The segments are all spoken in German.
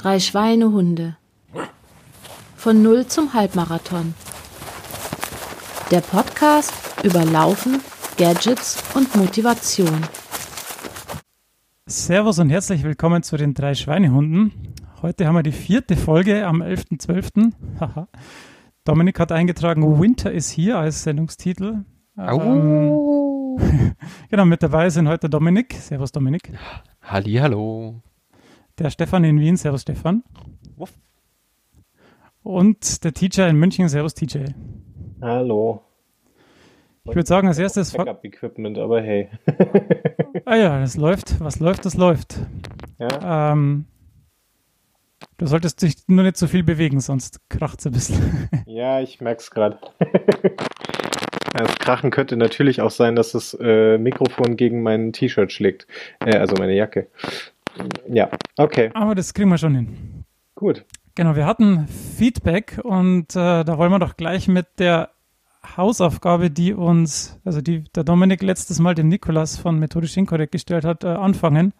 Drei Schweinehunde. Von Null zum Halbmarathon. Der Podcast über Laufen, Gadgets und Motivation. Servus und herzlich willkommen zu den drei Schweinehunden. Heute haben wir die vierte Folge am 11.12. Haha. Dominik hat eingetragen, Winter is here als Sendungstitel. Ähm, genau, mit dabei sind heute Dominik. Servus Dominik. Halli, hallo. Der Stefan in Wien. Servus Stefan. Wuff. Und der TJ in München. Servus TJ. Hallo. Ich würde sagen, als erstes. Backup-Equipment, aber hey. ah ja, das läuft. Was läuft, das läuft. Ja. Ähm, du solltest dich nur nicht so viel bewegen, sonst kracht es ein bisschen. ja, ich merke es gerade. Das Krachen könnte natürlich auch sein, dass das äh, Mikrofon gegen mein T-Shirt schlägt. Äh, also meine Jacke. Ja, okay. Aber das kriegen wir schon hin. Gut. Genau, wir hatten Feedback und äh, da wollen wir doch gleich mit der Hausaufgabe, die uns, also die der Dominik letztes Mal dem Nikolas von Methodisch Inkorrekt gestellt hat, äh, anfangen.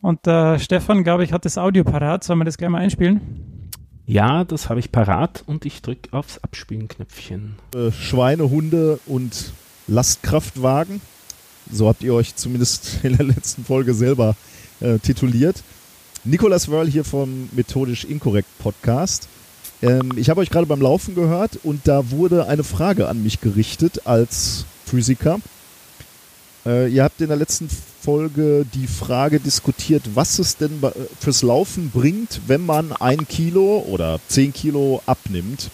Und äh, Stefan, glaube ich, hat das Audio parat. Sollen wir das gleich mal einspielen? Ja, das habe ich parat und ich drücke aufs Abspielen-Knöpfchen. Äh, Schweinehunde und Lastkraftwagen. So habt ihr euch zumindest in der letzten Folge selber äh, tituliert. Nicolas Wörl hier vom Methodisch Inkorrekt Podcast. Ähm, ich habe euch gerade beim Laufen gehört und da wurde eine Frage an mich gerichtet als Physiker. Äh, ihr habt in der letzten Folge die Frage diskutiert, was es denn fürs Laufen bringt, wenn man ein Kilo oder zehn Kilo abnimmt.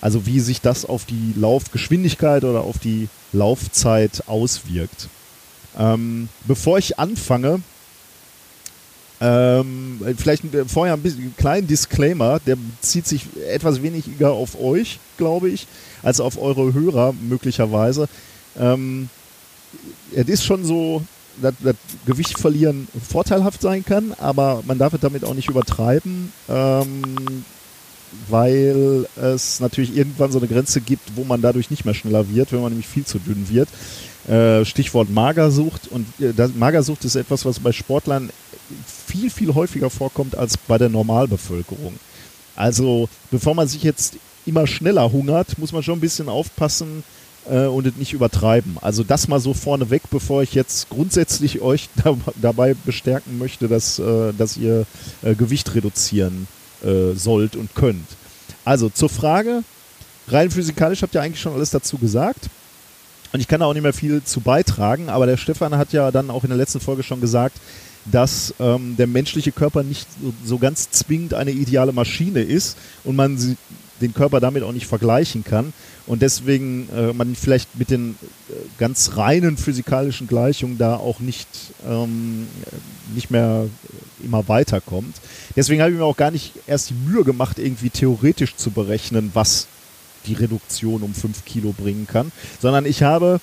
Also wie sich das auf die Laufgeschwindigkeit oder auf die Laufzeit auswirkt. Ähm, bevor ich anfange, ähm, vielleicht vorher ein bisschen einen kleinen Disclaimer, der bezieht sich etwas weniger auf euch, glaube ich, als auf eure Hörer möglicherweise. Ähm, es ist schon so, dass, dass Gewicht verlieren vorteilhaft sein kann, aber man darf es damit auch nicht übertreiben, ähm, weil es natürlich irgendwann so eine Grenze gibt, wo man dadurch nicht mehr schneller wird, wenn man nämlich viel zu dünn wird. Äh, Stichwort Magersucht. Und äh, das, Magersucht ist etwas, was bei Sportlern viel, viel häufiger vorkommt als bei der Normalbevölkerung. Also, bevor man sich jetzt immer schneller hungert, muss man schon ein bisschen aufpassen äh, und es nicht übertreiben. Also das mal so vorneweg, bevor ich jetzt grundsätzlich euch da, dabei bestärken möchte, dass, äh, dass ihr äh, Gewicht reduzieren äh, sollt und könnt. Also zur Frage, rein physikalisch habt ihr eigentlich schon alles dazu gesagt. Und ich kann da auch nicht mehr viel zu beitragen, aber der Stefan hat ja dann auch in der letzten Folge schon gesagt, dass ähm, der menschliche Körper nicht so, ganz zwingend eine ideale Maschine ist und man sie, den Körper damit auch nicht vergleichen kann und deswegen äh, man vielleicht mit den äh, ganz reinen physikalischen Gleichungen da auch nicht, ähm, nicht mehr immer weiterkommt. Deswegen habe ich mir auch gar nicht erst die Mühe gemacht, irgendwie theoretisch zu berechnen, was die Reduktion um 5 Kilo bringen kann, sondern ich habe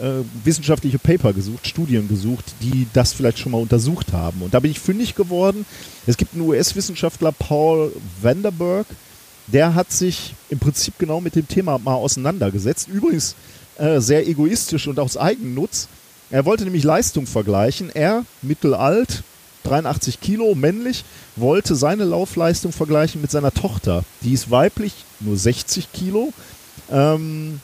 äh, wissenschaftliche Paper gesucht, Studien gesucht, die das vielleicht schon mal untersucht haben. Und da bin ich fündig geworden. Es gibt einen US-Wissenschaftler, Paul Vanderberg, der hat sich im Prinzip genau mit dem Thema mal auseinandergesetzt. Übrigens äh, sehr egoistisch und aus Eigennutz. Er wollte nämlich Leistung vergleichen. Er, mittelalt, 83 Kilo, männlich, wollte seine Laufleistung vergleichen mit seiner Tochter. Die ist weiblich, nur 60 Kilo. Ähm,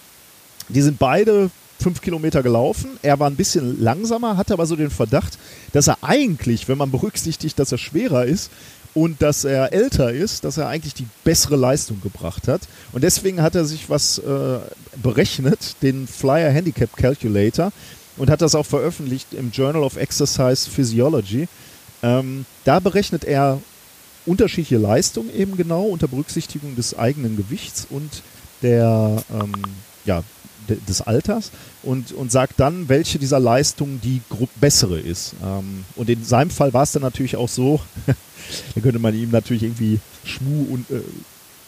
die sind beide fünf Kilometer gelaufen. Er war ein bisschen langsamer, hatte aber so den Verdacht, dass er eigentlich, wenn man berücksichtigt, dass er schwerer ist und dass er älter ist, dass er eigentlich die bessere Leistung gebracht hat. Und deswegen hat er sich was äh, berechnet, den Flyer Handicap Calculator, und hat das auch veröffentlicht im Journal of Exercise Physiology. Ähm, da berechnet er unterschiedliche Leistungen eben genau unter Berücksichtigung des eigenen Gewichts und der ähm, ja, des Alters und, und sagt dann, welche dieser Leistungen die bessere ist. Ähm, und in seinem Fall war es dann natürlich auch so, da könnte man ihm natürlich irgendwie Schmu und, äh,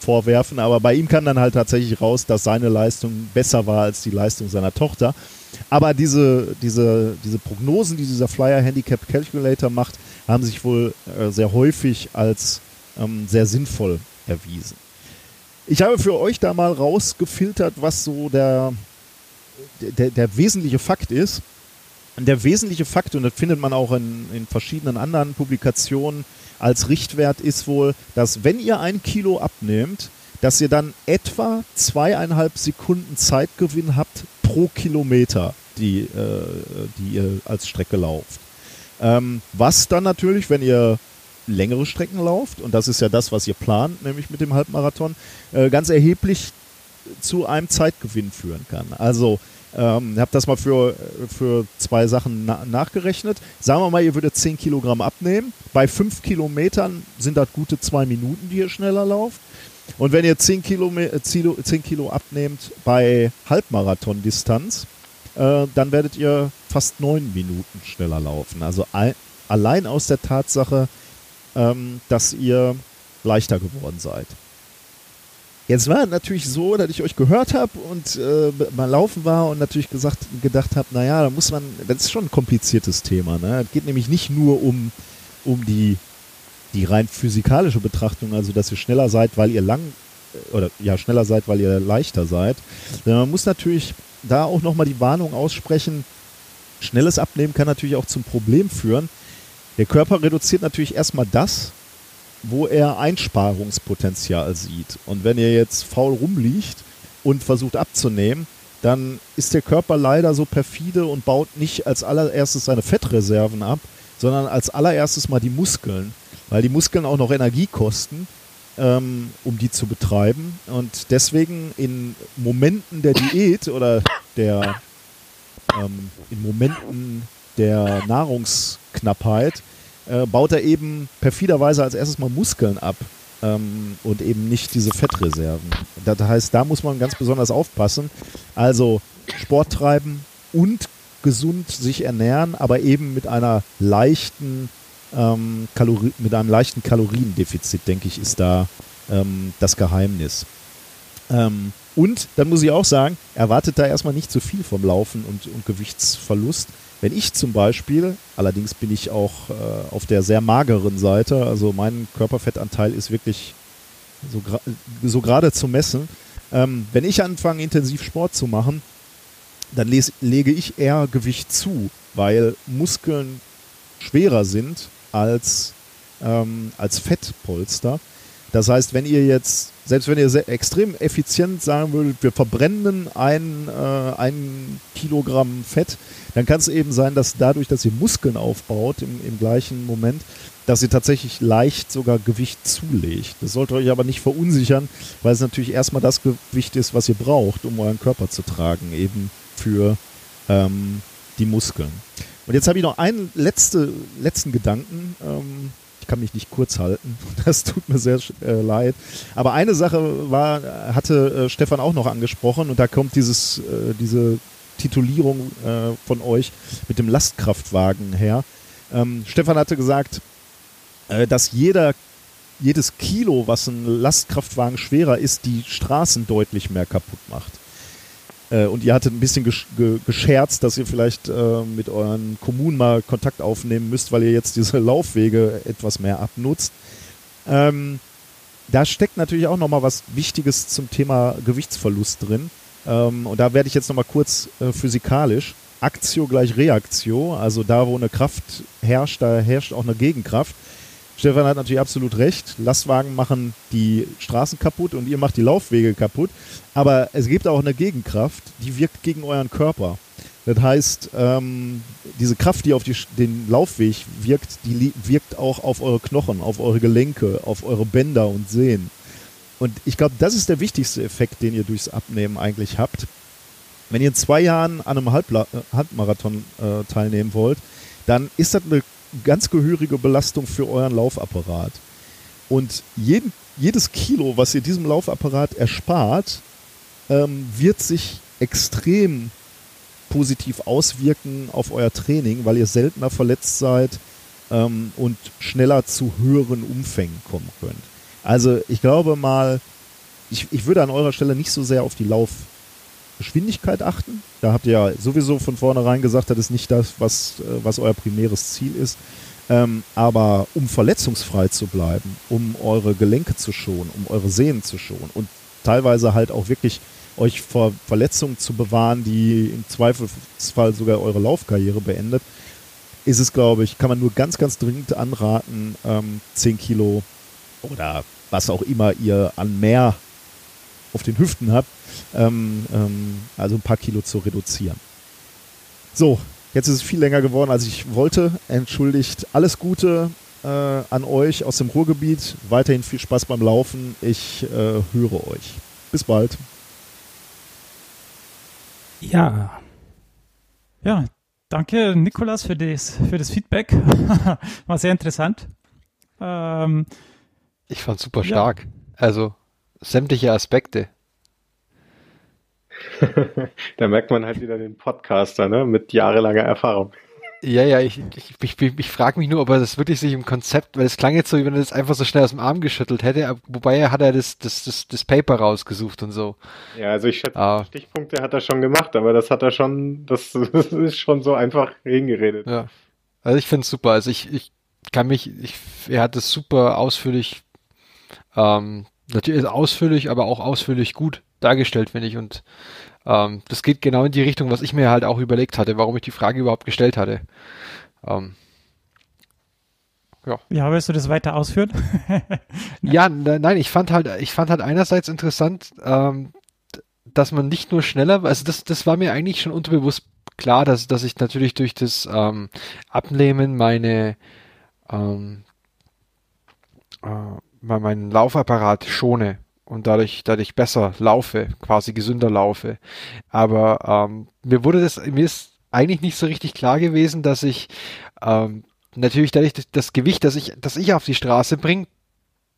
vorwerfen, aber bei ihm kam dann halt tatsächlich raus, dass seine Leistung besser war als die Leistung seiner Tochter. Aber diese, diese, diese Prognosen, die dieser Flyer Handicap Calculator macht, haben sich wohl äh, sehr häufig als ähm, sehr sinnvoll erwiesen. Ich habe für euch da mal rausgefiltert, was so der, der, der wesentliche Fakt ist. der wesentliche Fakt, und das findet man auch in, in verschiedenen anderen Publikationen als Richtwert, ist wohl, dass wenn ihr ein Kilo abnehmt, dass ihr dann etwa zweieinhalb Sekunden Zeitgewinn habt pro Kilometer, die, äh, die ihr als Strecke lauft. Ähm, was dann natürlich, wenn ihr längere Strecken lauft, und das ist ja das, was ihr plant, nämlich mit dem Halbmarathon, äh, ganz erheblich zu einem Zeitgewinn führen kann. Also ähm, habe das mal für, für zwei Sachen na nachgerechnet. Sagen wir mal, ihr würdet 10 Kilogramm abnehmen. Bei 5 Kilometern sind das gute zwei Minuten, die ihr schneller lauft. Und wenn ihr 10 Kilo, 10 Kilo abnehmt bei Halbmarathon-Distanz, äh, dann werdet ihr fast 9 Minuten schneller laufen. Also allein aus der Tatsache, ähm, dass ihr leichter geworden seid. Jetzt war natürlich so, dass ich euch gehört habe und äh, mal laufen war und natürlich gesagt, gedacht habe, naja, da muss man, das ist schon ein kompliziertes Thema. Ne? Es geht nämlich nicht nur um, um die, die rein physikalische Betrachtung, also dass ihr schneller seid, weil ihr lang, oder ja, schneller seid, weil ihr leichter seid. Man muss natürlich da auch nochmal die Warnung aussprechen, schnelles Abnehmen kann natürlich auch zum Problem führen. Der Körper reduziert natürlich erstmal das, wo er Einsparungspotenzial sieht. Und wenn ihr jetzt faul rumliegt und versucht abzunehmen, dann ist der Körper leider so perfide und baut nicht als allererstes seine Fettreserven ab, sondern als allererstes mal die Muskeln, weil die Muskeln auch noch Energie kosten, ähm, um die zu betreiben. Und deswegen in Momenten der Diät oder der ähm, in Momenten der Nahrungsknappheit äh, baut er eben perfiderweise als erstes mal Muskeln ab ähm, und eben nicht diese Fettreserven. Das heißt, da muss man ganz besonders aufpassen. Also Sport treiben und gesund sich ernähren, aber eben mit einer leichten ähm, Kalori mit einem leichten Kaloriendefizit, denke ich, ist da ähm, das Geheimnis. Ähm, und dann muss ich auch sagen, erwartet da erstmal nicht zu viel vom Laufen und, und Gewichtsverlust, wenn ich zum Beispiel, allerdings bin ich auch äh, auf der sehr mageren Seite, also mein Körperfettanteil ist wirklich so, gra so gerade zu messen, ähm, wenn ich anfange, intensiv Sport zu machen, dann lege ich eher Gewicht zu, weil Muskeln schwerer sind als, ähm, als Fettpolster. Das heißt, wenn ihr jetzt, selbst wenn ihr sehr extrem effizient sagen würdet, wir verbrennen ein, äh, ein Kilogramm Fett, dann kann es eben sein, dass dadurch, dass ihr Muskeln aufbaut im, im gleichen Moment, dass ihr tatsächlich leicht sogar Gewicht zulegt. Das sollte euch aber nicht verunsichern, weil es natürlich erstmal das Gewicht ist, was ihr braucht, um euren Körper zu tragen, eben für ähm, die Muskeln. Und jetzt habe ich noch einen letzte, letzten Gedanken. Ähm, kann mich nicht kurz halten. Das tut mir sehr äh, leid. Aber eine Sache war, hatte äh, Stefan auch noch angesprochen und da kommt dieses, äh, diese Titulierung äh, von euch mit dem Lastkraftwagen her. Ähm, Stefan hatte gesagt, äh, dass jeder jedes Kilo, was ein Lastkraftwagen schwerer ist, die Straßen deutlich mehr kaputt macht. Äh, und ihr hattet ein bisschen gesch ge gescherzt, dass ihr vielleicht äh, mit euren Kommunen mal Kontakt aufnehmen müsst, weil ihr jetzt diese Laufwege etwas mehr abnutzt. Ähm, da steckt natürlich auch nochmal was Wichtiges zum Thema Gewichtsverlust drin. Ähm, und da werde ich jetzt nochmal kurz äh, physikalisch. Aktio gleich Reaktio, also da, wo eine Kraft herrscht, da herrscht auch eine Gegenkraft. Stefan hat natürlich absolut recht. Lastwagen machen die Straßen kaputt und ihr macht die Laufwege kaputt. Aber es gibt auch eine Gegenkraft, die wirkt gegen euren Körper. Das heißt, ähm, diese Kraft, die auf die, den Laufweg wirkt, die wirkt auch auf eure Knochen, auf eure Gelenke, auf eure Bänder und Sehnen. Und ich glaube, das ist der wichtigste Effekt, den ihr durchs Abnehmen eigentlich habt. Wenn ihr in zwei Jahren an einem Halbla Halbmarathon äh, teilnehmen wollt, dann ist das eine ganz gehörige Belastung für euren Laufapparat. Und jeden, jedes Kilo, was ihr diesem Laufapparat erspart, ähm, wird sich extrem positiv auswirken auf euer Training, weil ihr seltener verletzt seid ähm, und schneller zu höheren Umfängen kommen könnt. Also ich glaube mal, ich, ich würde an eurer Stelle nicht so sehr auf die Lauf, Geschwindigkeit achten. Da habt ihr ja sowieso von vornherein gesagt, das ist nicht das, was, äh, was euer primäres Ziel ist. Ähm, aber um verletzungsfrei zu bleiben, um eure Gelenke zu schonen, um eure Sehnen zu schonen und teilweise halt auch wirklich euch vor Verletzungen zu bewahren, die im Zweifelsfall sogar eure Laufkarriere beendet, ist es, glaube ich, kann man nur ganz, ganz dringend anraten, ähm, 10 Kilo oder was auch immer ihr an mehr auf den Hüften habt, ähm, ähm, also ein paar Kilo zu reduzieren. So, jetzt ist es viel länger geworden, als ich wollte. Entschuldigt. Alles Gute äh, an euch aus dem Ruhrgebiet. Weiterhin viel Spaß beim Laufen. Ich äh, höre euch. Bis bald. Ja. Ja, danke Nikolas für das, für das Feedback. War sehr interessant. Ähm, ich fand super stark. Ja. Also sämtliche Aspekte. da merkt man halt wieder den Podcaster, ne, mit jahrelanger Erfahrung. Ja, ja, ich, ich, ich, ich frage mich nur, ob er das wirklich sich im Konzept, weil es klang jetzt so, wie wenn er das einfach so schnell aus dem Arm geschüttelt hätte, wobei er hat er das, das, das, das Paper rausgesucht und so. Ja, also ich schätze, ah. Stichpunkte hat er schon gemacht, aber das hat er schon, das, das ist schon so einfach hingeredet. Ja. Also ich finde es super. Also ich, ich kann mich, ich, er hat es super ausführlich, ähm, natürlich ausführlich, aber auch ausführlich gut dargestellt, finde ich. Und ähm, das geht genau in die Richtung, was ich mir halt auch überlegt hatte, warum ich die Frage überhaupt gestellt hatte. Ähm, ja. ja, willst du das weiter ausführen? ja, nein, ich fand halt, ich fand halt einerseits interessant, ähm, dass man nicht nur schneller, also das, das war mir eigentlich schon unterbewusst klar, dass, dass ich natürlich durch das ähm, Abnehmen meine ähm, äh, meinen Laufapparat schone und dadurch, dadurch besser laufe, quasi gesünder laufe. Aber ähm, mir wurde das, mir ist eigentlich nicht so richtig klar gewesen, dass ich ähm, natürlich dadurch das Gewicht, das ich, das ich auf die Straße bringe,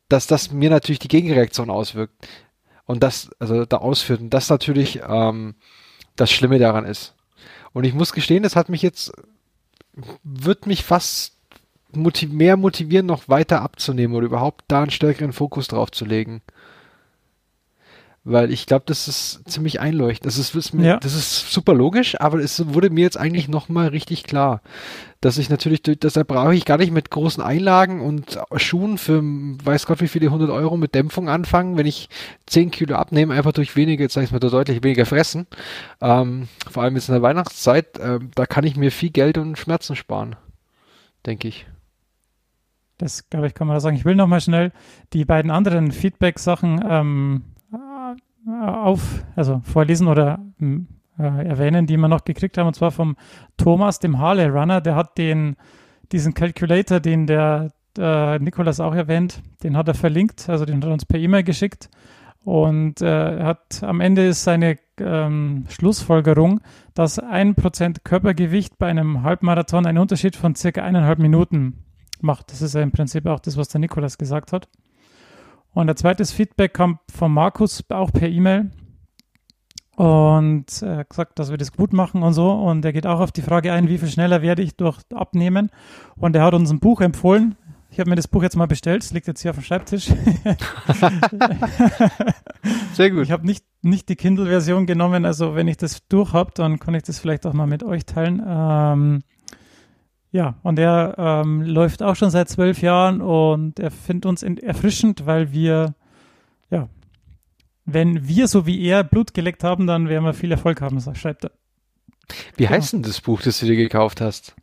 dass das mir natürlich die Gegenreaktion auswirkt. Und das, also da ausführt. Und das natürlich ähm, das Schlimme daran ist. Und ich muss gestehen, das hat mich jetzt, wird mich fast motiv mehr motivieren, noch weiter abzunehmen oder überhaupt da einen stärkeren Fokus drauf zu legen. Weil ich glaube, das ist ziemlich einleuchtend. Das ist, ist mir, ja. das ist super logisch, aber es wurde mir jetzt eigentlich nochmal richtig klar, dass ich natürlich, deshalb brauche ich gar nicht mit großen Einlagen und Schuhen für weiß Gott wie viele hundert Euro mit Dämpfung anfangen, wenn ich zehn Kilo abnehme, einfach durch weniger, jetzt sage ich mal, deutlich weniger fressen. Ähm, vor allem jetzt in der Weihnachtszeit, äh, da kann ich mir viel Geld und Schmerzen sparen, denke ich. Das, glaube ich, kann man da sagen. Ich will nochmal schnell die beiden anderen Feedback-Sachen ähm, auf, also vorlesen oder hm, äh, erwähnen, die wir noch gekriegt haben, und zwar vom Thomas, dem Harley Runner, der hat den, diesen Calculator, den der äh, Nikolas auch erwähnt, den hat er verlinkt, also den hat er uns per E-Mail geschickt. Und äh, hat am Ende ist seine ähm, Schlussfolgerung, dass ein Prozent Körpergewicht bei einem Halbmarathon einen Unterschied von circa eineinhalb Minuten macht. Das ist ja im Prinzip auch das, was der Nikolas gesagt hat. Und der zweite Feedback kam von Markus auch per E-Mail und er hat gesagt, dass wir das gut machen und so. Und er geht auch auf die Frage ein, wie viel schneller werde ich durch Abnehmen. Und er hat uns ein Buch empfohlen. Ich habe mir das Buch jetzt mal bestellt. Es liegt jetzt hier auf dem Schreibtisch. Sehr gut. Ich habe nicht, nicht die Kindle-Version genommen. Also wenn ich das durch habe, dann kann ich das vielleicht auch mal mit euch teilen. Ähm, ja, und er ähm, läuft auch schon seit zwölf Jahren und er findet uns erfrischend, weil wir, ja, wenn wir so wie er Blut geleckt haben, dann werden wir viel Erfolg haben, schreibt er. Wie genau. heißt denn das Buch, das du dir gekauft hast?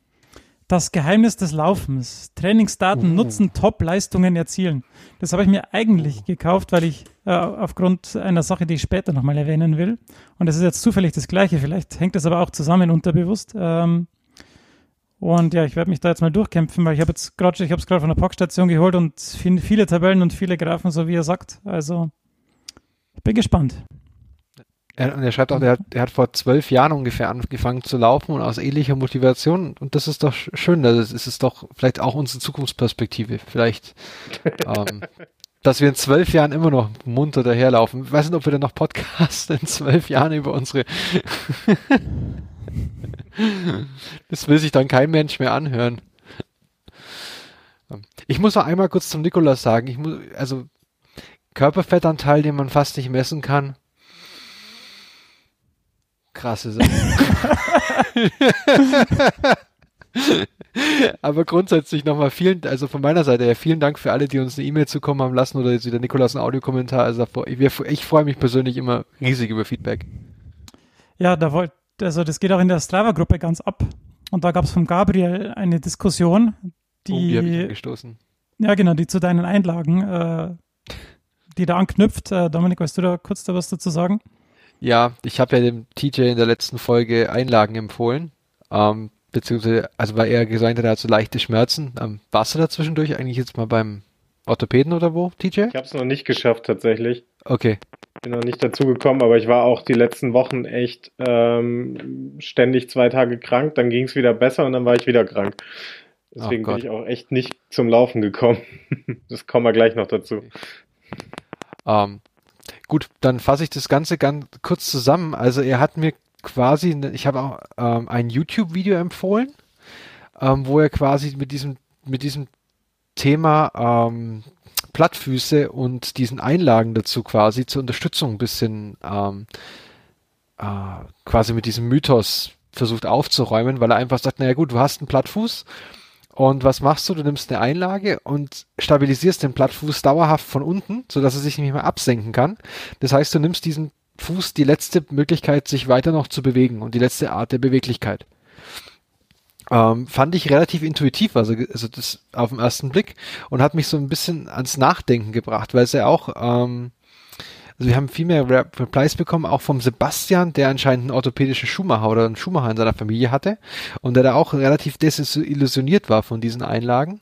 Das Geheimnis des Laufens. Trainingsdaten uh. nutzen, Top-Leistungen erzielen. Das habe ich mir eigentlich gekauft, weil ich äh, aufgrund einer Sache, die ich später nochmal erwähnen will. Und das ist jetzt zufällig das Gleiche. Vielleicht hängt das aber auch zusammen unterbewusst. Ähm, und ja, ich werde mich da jetzt mal durchkämpfen, weil ich habe jetzt gerade, ich habe es gerade von der Parkstation geholt und viele Tabellen und viele Graphen, so wie er sagt. Also ich bin gespannt. Er, und er schreibt auch, er hat, er hat vor zwölf Jahren ungefähr angefangen zu laufen und aus ähnlicher Motivation. Und das ist doch schön. Das ist es doch vielleicht auch unsere Zukunftsperspektive. Vielleicht, ähm, dass wir in zwölf Jahren immer noch munter daherlaufen. Ich weiß nicht, ob wir dann noch Podcasts in zwölf Jahren über unsere das will sich dann kein Mensch mehr anhören. Ich muss noch einmal kurz zum Nikolas sagen, ich muss, also Körperfettanteil, den man fast nicht messen kann. Krasse Sache. Aber grundsätzlich nochmal vielen, also von meiner Seite her, vielen Dank für alle, die uns eine E-Mail zukommen haben lassen oder der Nikolaus einen Audiokommentar. Also ich, ich freue mich persönlich immer riesig über Feedback. Ja, da wollt, also das geht auch in der Strava-Gruppe ganz ab. Und da gab es von Gabriel eine Diskussion, die, oh, die habe ich angestoßen. Ja, genau, die zu deinen Einlagen, äh, die da anknüpft. Äh, Dominik, weißt du da kurz da was dazu sagen? Ja, ich habe ja dem TJ in der letzten Folge Einlagen empfohlen. Ähm, beziehungsweise, also weil er gesagt hat, er hat so leichte Schmerzen. Ähm, warst du da zwischendurch eigentlich jetzt mal beim Orthopäden oder wo, TJ? Ich habe es noch nicht geschafft tatsächlich. Okay. Bin noch nicht dazu gekommen, aber ich war auch die letzten Wochen echt ähm, ständig zwei Tage krank. Dann ging es wieder besser und dann war ich wieder krank. Deswegen bin ich auch echt nicht zum Laufen gekommen. das kommen wir gleich noch dazu. Ähm, gut, dann fasse ich das Ganze ganz kurz zusammen. Also er hat mir quasi, ich habe auch ähm, ein YouTube-Video empfohlen, ähm, wo er quasi mit diesem, mit diesem Thema ähm, Plattfüße und diesen Einlagen dazu quasi zur Unterstützung ein bisschen ähm, äh, quasi mit diesem Mythos versucht aufzuräumen, weil er einfach sagt, naja gut, du hast einen Plattfuß und was machst du? Du nimmst eine Einlage und stabilisierst den Plattfuß dauerhaft von unten, sodass er sich nicht mehr absenken kann. Das heißt, du nimmst diesen Fuß die letzte Möglichkeit, sich weiter noch zu bewegen und die letzte Art der Beweglichkeit. Ähm, fand ich relativ intuitiv, also, also das auf den ersten Blick und hat mich so ein bisschen ans Nachdenken gebracht, weil es ja auch ähm, also wir haben viel mehr Replies bekommen, auch vom Sebastian, der anscheinend einen orthopädischen Schuhmacher oder einen Schuhmacher in seiner Familie hatte und der da auch relativ desillusioniert war von diesen Einlagen.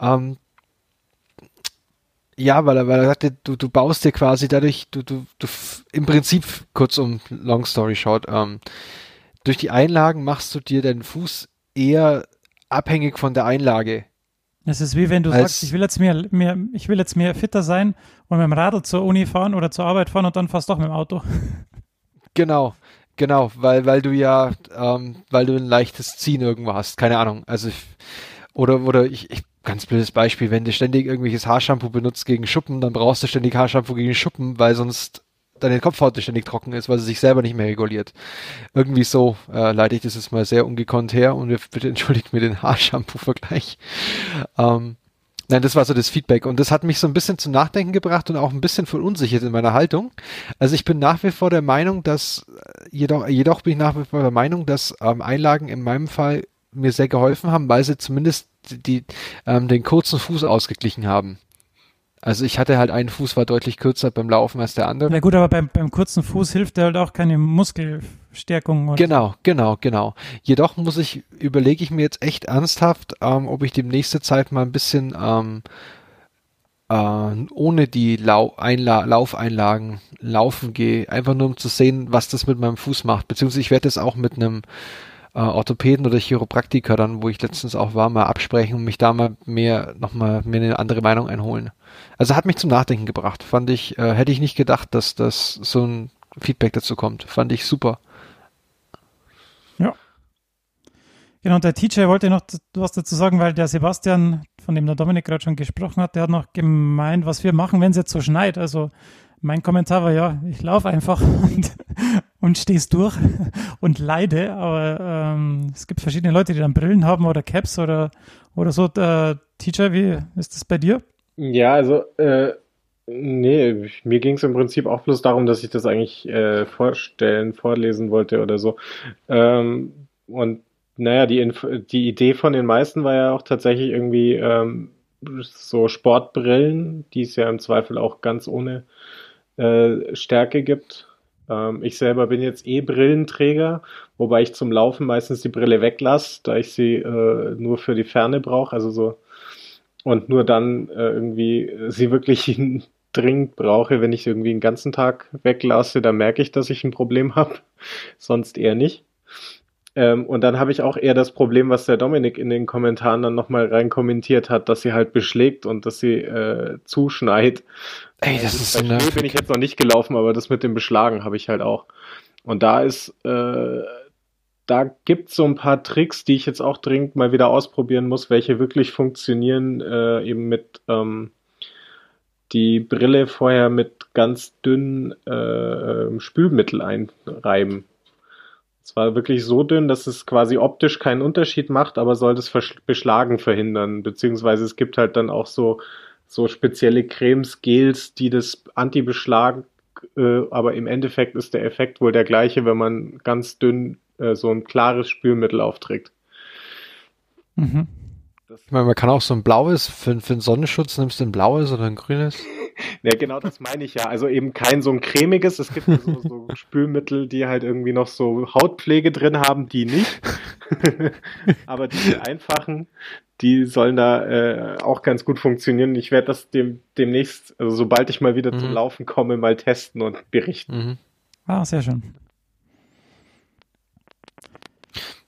Ähm, ja, weil er, weil er sagte, du, du baust dir quasi dadurch, du, du, du im Prinzip, kurz um Long Story Short, ähm, durch die Einlagen machst du dir deinen Fuß eher abhängig von der Einlage. Es ist wie wenn du Als sagst, ich will jetzt mehr, mehr, ich will jetzt mehr fitter sein und mit dem Radl zur Uni fahren oder zur Arbeit fahren und dann fast doch mit dem Auto. Genau, genau, weil, weil du ja, ähm, weil du ein leichtes Ziehen irgendwo hast, keine Ahnung. Also ich, oder, oder ich, ich, ganz blödes Beispiel, wenn du ständig irgendwelches Haarshampoo benutzt gegen Schuppen, dann brauchst du ständig Haarshampoo gegen Schuppen, weil sonst deine Kopfhaut ständig trocken ist, weil sie sich selber nicht mehr reguliert. Irgendwie so äh, leite ich das jetzt mal sehr ungekonnt her und bitte entschuldigt mir den Haarshampoo-Vergleich. Ähm, nein, das war so das Feedback und das hat mich so ein bisschen zum Nachdenken gebracht und auch ein bisschen verunsichert in meiner Haltung. Also ich bin nach wie vor der Meinung, dass äh, jedoch, jedoch bin ich nach wie vor der Meinung, dass ähm, Einlagen in meinem Fall mir sehr geholfen haben, weil sie zumindest die, ähm, den kurzen Fuß ausgeglichen haben. Also ich hatte halt einen Fuß war deutlich kürzer beim Laufen als der andere. Na gut, aber beim, beim kurzen Fuß hilft halt auch keine Muskelstärkung. Genau, genau, genau. Jedoch muss ich, überlege ich mir jetzt echt ernsthaft, ähm, ob ich demnächste Zeit mal ein bisschen ähm, äh, ohne die Lau Einla Laufeinlagen laufen gehe, einfach nur um zu sehen, was das mit meinem Fuß macht. Beziehungsweise ich werde das auch mit einem äh, Orthopäden oder Chiropraktiker dann, wo ich letztens auch war, mal absprechen und mich da mal mehr, nochmal mir eine andere Meinung einholen. Also hat mich zum Nachdenken gebracht. Fand ich, äh, hätte ich nicht gedacht, dass das so ein Feedback dazu kommt. Fand ich super. Ja. Genau, und der TJ wollte noch was dazu sagen, weil der Sebastian, von dem der Dominik gerade schon gesprochen hat, der hat noch gemeint, was wir machen, wenn es jetzt so schneit. Also mein Kommentar war ja, ich laufe einfach und, und stehst durch und leide, aber ähm, es gibt verschiedene Leute, die dann Brillen haben oder Caps oder, oder so. Äh, Teacher, wie ist das bei dir? Ja, also, äh, nee, mir ging es im Prinzip auch bloß darum, dass ich das eigentlich äh, vorstellen, vorlesen wollte oder so. Ähm, und naja, die, Inf die Idee von den meisten war ja auch tatsächlich irgendwie ähm, so Sportbrillen, die es ja im Zweifel auch ganz ohne äh, Stärke gibt. Ähm, ich selber bin jetzt eh Brillenträger, wobei ich zum Laufen meistens die Brille weglasse, da ich sie äh, nur für die Ferne brauche, also so und nur dann äh, irgendwie sie wirklich dringend brauche, wenn ich irgendwie den ganzen Tag weglasse, da merke ich, dass ich ein Problem habe, sonst eher nicht. Ähm, und dann habe ich auch eher das Problem, was der Dominik in den Kommentaren dann nochmal rein kommentiert hat, dass sie halt beschlägt und dass sie äh, zuschneit. Ey, das ist so nervig. bin ich jetzt noch nicht gelaufen, aber das mit dem Beschlagen habe ich halt auch. Und da ist, äh, da gibt es so ein paar Tricks, die ich jetzt auch dringend mal wieder ausprobieren muss, welche wirklich funktionieren, äh, eben mit ähm, die Brille vorher mit ganz dünnen äh, Spülmittel einreiben Es war wirklich so dünn, dass es quasi optisch keinen Unterschied macht, aber soll das Beschlagen verhindern. Beziehungsweise es gibt halt dann auch so, so spezielle Cremes, Gels, die das Anti-Beschlag, äh, aber im Endeffekt ist der Effekt wohl der gleiche, wenn man ganz dünn äh, so ein klares Spülmittel aufträgt. Mhm. Ich meine, man kann auch so ein blaues, für, für einen Sonnenschutz nimmst du ein blaues oder ein grünes? Ja, genau das meine ich ja. Also eben kein so ein cremiges. Es gibt so, so Spülmittel, die halt irgendwie noch so Hautpflege drin haben, die nicht. Aber die einfachen, die sollen da äh, auch ganz gut funktionieren. Ich werde das dem, demnächst, also sobald ich mal wieder mhm. zum Laufen komme, mal testen und berichten. Mhm. Ah, sehr schön.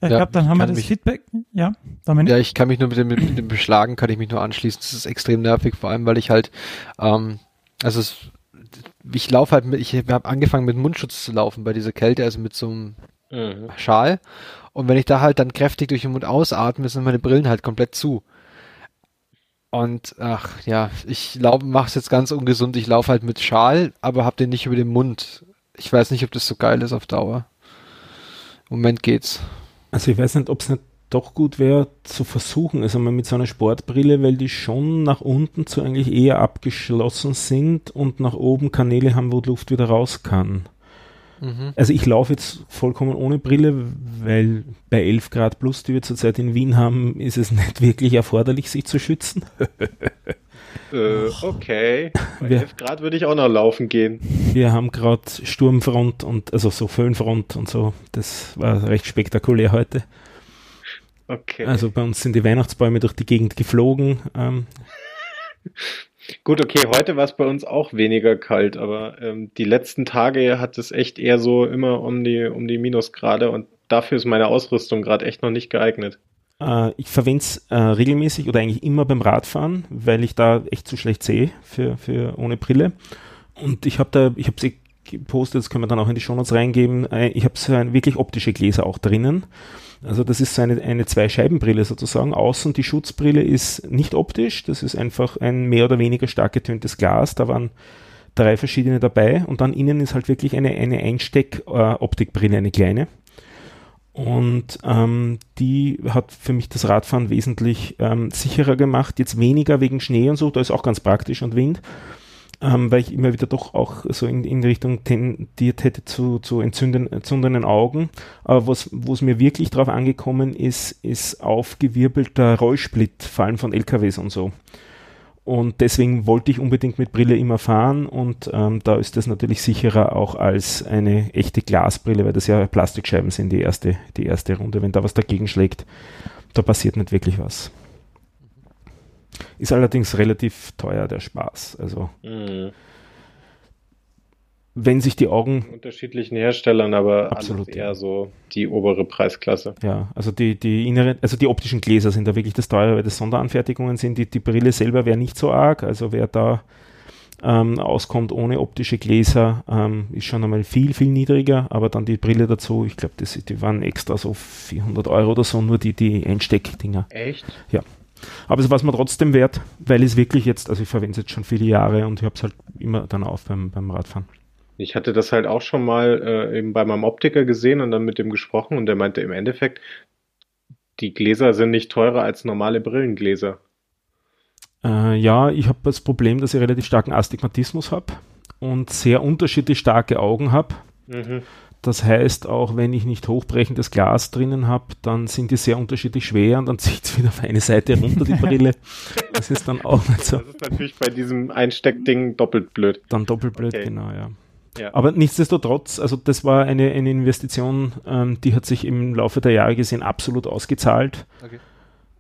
Ich ja, glaube, dann haben wir das mich, Feedback. Ja, Dominik? Ja, ich kann mich nur mit dem, mit dem Beschlagen, kann ich mich nur anschließen. Das ist extrem nervig, vor allem, weil ich halt, ähm, also es, ich laufe halt mit, ich habe angefangen mit Mundschutz zu laufen bei dieser Kälte, also mit so einem mhm. Schal. Und wenn ich da halt dann kräftig durch den Mund ausatme, sind meine Brillen halt komplett zu. Und ach ja, ich mache es jetzt ganz ungesund. Ich laufe halt mit Schal, aber habe den nicht über den Mund. Ich weiß nicht, ob das so geil ist auf Dauer. Im Moment geht's. Also ich weiß nicht, ob es nicht doch gut wäre zu versuchen, also mal mit so einer Sportbrille, weil die schon nach unten zu eigentlich eher abgeschlossen sind und nach oben Kanäle haben, wo die Luft wieder raus kann. Mhm. Also ich laufe jetzt vollkommen ohne Brille, weil bei 11 Grad plus, die wir zurzeit in Wien haben, ist es nicht wirklich erforderlich, sich zu schützen. äh, okay. Bei wir, 11 Grad würde ich auch noch laufen gehen. Wir haben gerade Sturmfront und also so Föhnfront und so. Das war recht spektakulär heute. Okay. Also bei uns sind die Weihnachtsbäume durch die Gegend geflogen. Ähm. Gut, okay, heute war es bei uns auch weniger kalt, aber ähm, die letzten Tage hat es echt eher so immer um die, um die Minusgrade und dafür ist meine Ausrüstung gerade echt noch nicht geeignet. Äh, ich verwende es äh, regelmäßig oder eigentlich immer beim Radfahren, weil ich da echt zu schlecht sehe für, für ohne Brille. Und ich habe da, ich habe sie gepostet, das können wir dann auch in die Shownotes reingeben. Äh, ich habe so ein, wirklich optische Gläser auch drinnen. Also das ist so eine, eine Zwei-Scheiben-Brille sozusagen. Außen die Schutzbrille ist nicht optisch, das ist einfach ein mehr oder weniger stark getöntes Glas. Da waren drei verschiedene dabei und dann innen ist halt wirklich eine, eine Einsteck-Optikbrille, eine kleine. Und ähm, die hat für mich das Radfahren wesentlich ähm, sicherer gemacht. Jetzt weniger wegen Schnee und so, da ist auch ganz praktisch und Wind, ähm, weil ich immer wieder doch auch so in, in Richtung tendiert hätte zu, zu entzünden, entzündenden Augen. Aber was, wo es mir wirklich drauf angekommen ist, ist aufgewirbelter Rollsplit, vor allem von LKWs und so. Und deswegen wollte ich unbedingt mit Brille immer fahren und ähm, da ist das natürlich sicherer auch als eine echte Glasbrille, weil das ja Plastikscheiben sind, die erste, die erste Runde. Wenn da was dagegen schlägt, da passiert nicht wirklich was. Ist allerdings relativ teuer, der Spaß. Also mhm wenn sich die Augen. Unterschiedlichen Herstellern, aber absolut eher so die obere Preisklasse. Ja, also die, die inneren, also die optischen Gläser sind da wirklich das teure, weil das Sonderanfertigungen sind. Die, die Brille selber wäre nicht so arg, also wer da ähm, auskommt ohne optische Gläser, ähm, ist schon einmal viel, viel niedriger, aber dann die Brille dazu, ich glaube, die waren extra so 400 Euro oder so, nur die, die Einsteckdinger. Echt? Ja. Aber es war es mir trotzdem wert, weil es wirklich jetzt, also ich verwende es jetzt schon viele Jahre und ich habe es halt immer dann auf beim, beim Radfahren. Ich hatte das halt auch schon mal äh, eben bei meinem Optiker gesehen und dann mit dem gesprochen und der meinte im Endeffekt, die Gläser sind nicht teurer als normale Brillengläser. Äh, ja, ich habe das Problem, dass ich relativ starken Astigmatismus habe und sehr unterschiedlich starke Augen habe. Mhm. Das heißt, auch wenn ich nicht hochbrechendes Glas drinnen habe, dann sind die sehr unterschiedlich schwer und dann zieht es wieder auf eine Seite runter, die Brille. Das ist dann auch nicht so. Das ist natürlich bei diesem Einsteckding doppelt blöd. Dann doppelt blöd, okay. genau, ja. Ja. Aber nichtsdestotrotz, also das war eine, eine Investition, ähm, die hat sich im Laufe der Jahre gesehen absolut ausgezahlt. Okay.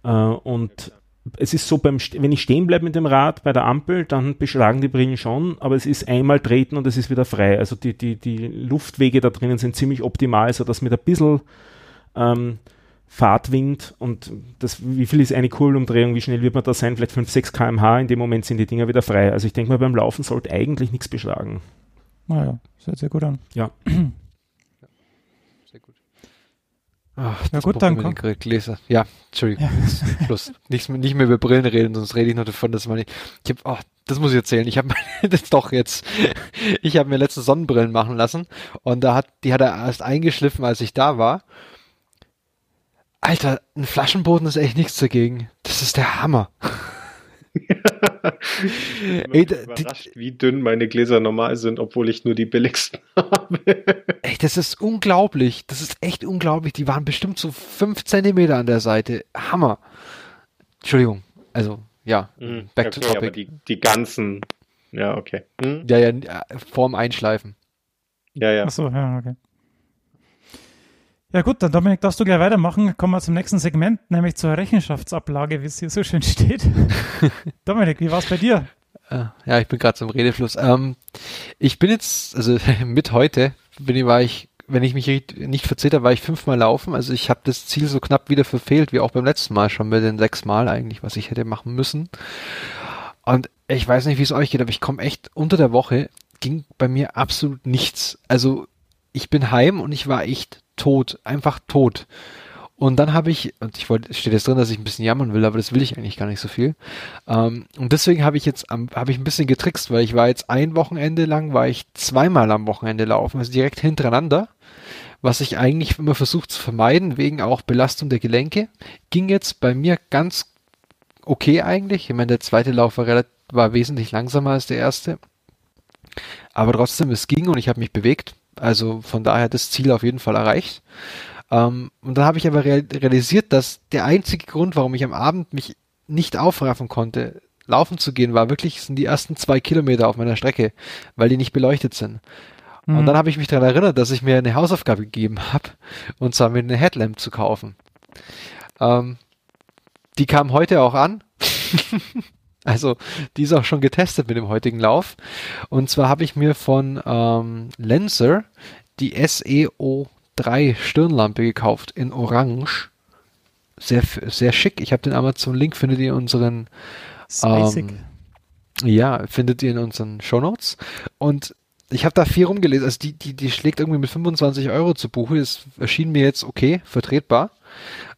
Äh, und es ist so, beim, wenn ich stehen bleibe mit dem Rad bei der Ampel, dann beschlagen die Brillen schon, aber es ist einmal treten und es ist wieder frei. Also die, die, die Luftwege da drinnen sind ziemlich optimal, sodass mit ein bisschen ähm, Fahrtwind und das, wie viel ist eine Kurbelumdrehung, wie schnell wird man da sein? Vielleicht 5, 6 km/h, in dem Moment sind die Dinger wieder frei. Also ich denke mal, beim Laufen sollte eigentlich nichts beschlagen. Naja, sieht sehr gut an. Ja. sehr gut. Ach, Na gut, dann komm. Gläser. Ja, Entschuldigung. Ja. Schluss. Nicht, nicht mehr über Brillen reden, sonst rede ich noch davon, dass man nicht. Ich habe, oh, das muss ich erzählen. Ich habe das doch jetzt. Ich habe mir letzte Sonnenbrillen machen lassen und da hat die hat er erst eingeschliffen, als ich da war. Alter, ein Flaschenboden ist echt nichts dagegen. Das ist der Hammer. Ey, überrascht, wie dünn meine Gläser normal sind, obwohl ich nur die billigsten habe. Ey, das ist unglaublich. Das ist echt unglaublich. Die waren bestimmt so fünf Zentimeter an der Seite. Hammer. Entschuldigung. Also, ja. Mhm. Back okay, to topic. Aber die, die ganzen. Ja, okay. Mhm. Ja, ja, vorm Einschleifen. Ja, ja. Achso, ja, okay. Ja gut, dann Dominik, darfst du gleich weitermachen. Kommen wir zum nächsten Segment, nämlich zur Rechenschaftsablage, wie es hier so schön steht. Dominik, wie war es bei dir? Äh, ja, ich bin gerade zum Redefluss. Ähm, ich bin jetzt, also mit heute, bin ich, war ich, wenn ich mich nicht verzählt habe, war ich fünfmal laufen. Also ich habe das Ziel so knapp wieder verfehlt, wie auch beim letzten Mal schon bei den sechs Mal eigentlich, was ich hätte machen müssen. Und ich weiß nicht, wie es euch geht, aber ich komme echt unter der Woche, ging bei mir absolut nichts. Also ich bin heim und ich war echt tot, einfach tot. Und dann habe ich, und ich wollte, steht jetzt drin, dass ich ein bisschen jammern will, aber das will ich eigentlich gar nicht so viel. Ähm, und deswegen habe ich jetzt, habe ich ein bisschen getrickst, weil ich war jetzt ein Wochenende lang, war ich zweimal am Wochenende laufen, also direkt hintereinander, was ich eigentlich immer versucht zu vermeiden, wegen auch Belastung der Gelenke. Ging jetzt bei mir ganz okay eigentlich. Ich meine, der zweite Lauf war, relativ, war wesentlich langsamer als der erste. Aber trotzdem, es ging und ich habe mich bewegt. Also von daher das Ziel auf jeden Fall erreicht. Ähm, und dann habe ich aber real realisiert, dass der einzige Grund, warum ich am Abend mich nicht aufraffen konnte, laufen zu gehen, war wirklich, sind die ersten zwei Kilometer auf meiner Strecke, weil die nicht beleuchtet sind. Mhm. Und dann habe ich mich daran erinnert, dass ich mir eine Hausaufgabe gegeben habe, und zwar mir eine Headlamp zu kaufen. Ähm, die kam heute auch an. Also die ist auch schon getestet mit dem heutigen Lauf. Und zwar habe ich mir von ähm, Lenser die SEO3 Stirnlampe gekauft in Orange. Sehr, sehr schick. Ich habe den Amazon-Link, findet ihr in unseren ähm, ja, findet ihr in unseren Shownotes. Und ich habe da viel rumgelesen. Also die, die, die schlägt irgendwie mit 25 Euro zu Buche. Das erschien mir jetzt okay, vertretbar.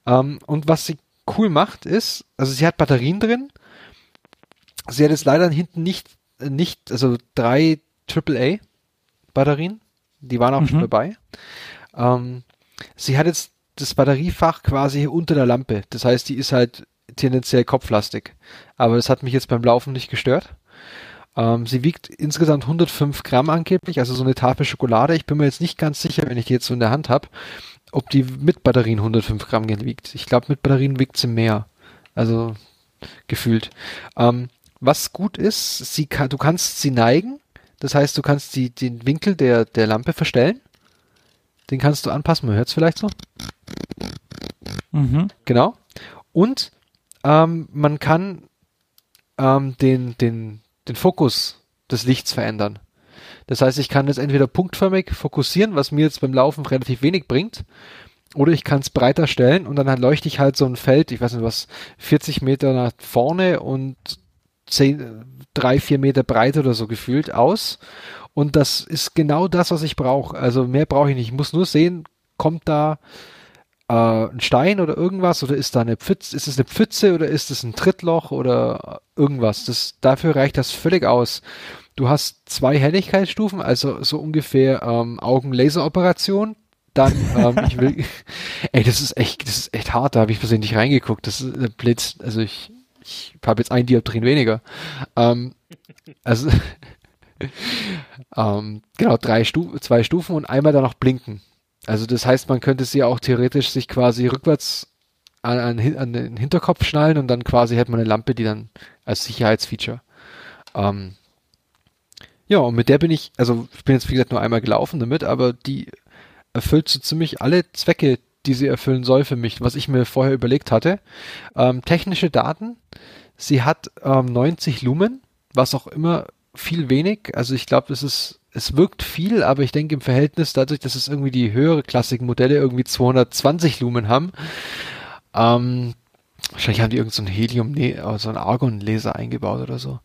Ähm, und was sie cool macht, ist, also sie hat Batterien drin Sie hat jetzt leider hinten nicht, nicht, also drei AAA Batterien, die waren auch mhm. schon dabei. Ähm, sie hat jetzt das Batteriefach quasi unter der Lampe. Das heißt, die ist halt tendenziell kopflastig. Aber das hat mich jetzt beim Laufen nicht gestört. Ähm, sie wiegt insgesamt 105 Gramm angeblich, also so eine Tafel Schokolade. Ich bin mir jetzt nicht ganz sicher, wenn ich die jetzt so in der Hand habe, ob die mit Batterien 105 Gramm wiegt. Ich glaube, mit Batterien wiegt sie mehr. Also gefühlt. Ähm, was gut ist, sie kann, du kannst sie neigen. Das heißt, du kannst die, den Winkel der, der Lampe verstellen. Den kannst du anpassen. Man hört es vielleicht so. Mhm. Genau. Und ähm, man kann ähm, den, den, den Fokus des Lichts verändern. Das heißt, ich kann es entweder punktförmig fokussieren, was mir jetzt beim Laufen relativ wenig bringt, oder ich kann es breiter stellen und dann leuchte ich halt so ein Feld, ich weiß nicht was, 40 Meter nach vorne und zehn, drei, vier Meter breit oder so gefühlt aus. Und das ist genau das, was ich brauche. Also mehr brauche ich nicht. Ich muss nur sehen, kommt da äh, ein Stein oder irgendwas oder ist da eine Pfütze, ist es eine Pfütze oder ist es ein Trittloch oder irgendwas. Das, dafür reicht das völlig aus. Du hast zwei Helligkeitsstufen, also so ungefähr ähm, Augenlaseroperation. Dann, ähm, ich will, ey, das ist echt, das ist echt hart. Da habe ich persönlich reingeguckt. Das ist äh, Blitz. Also ich, ich habe jetzt ein Dioptrien weniger. Ähm, also ähm, genau, drei Stu zwei Stufen und einmal dann noch blinken. Also das heißt, man könnte sie auch theoretisch sich quasi rückwärts an, an, an, den Hinterkopf schnallen und dann quasi hätte man eine Lampe, die dann als Sicherheitsfeature. Ähm, ja, und mit der bin ich, also ich bin jetzt wie gesagt nur einmal gelaufen damit, aber die erfüllt so ziemlich alle Zwecke, die sie erfüllen soll für mich, was ich mir vorher überlegt hatte. Ähm, technische Daten. Sie hat ähm, 90 Lumen, was auch immer viel wenig. Also ich glaube, es ist, es wirkt viel, aber ich denke im Verhältnis dadurch, dass es irgendwie die höhere klassischen Modelle irgendwie 220 Lumen haben, ähm, Wahrscheinlich haben die irgendeinen so Helium, nee, so einen Argon-Laser eingebaut oder so.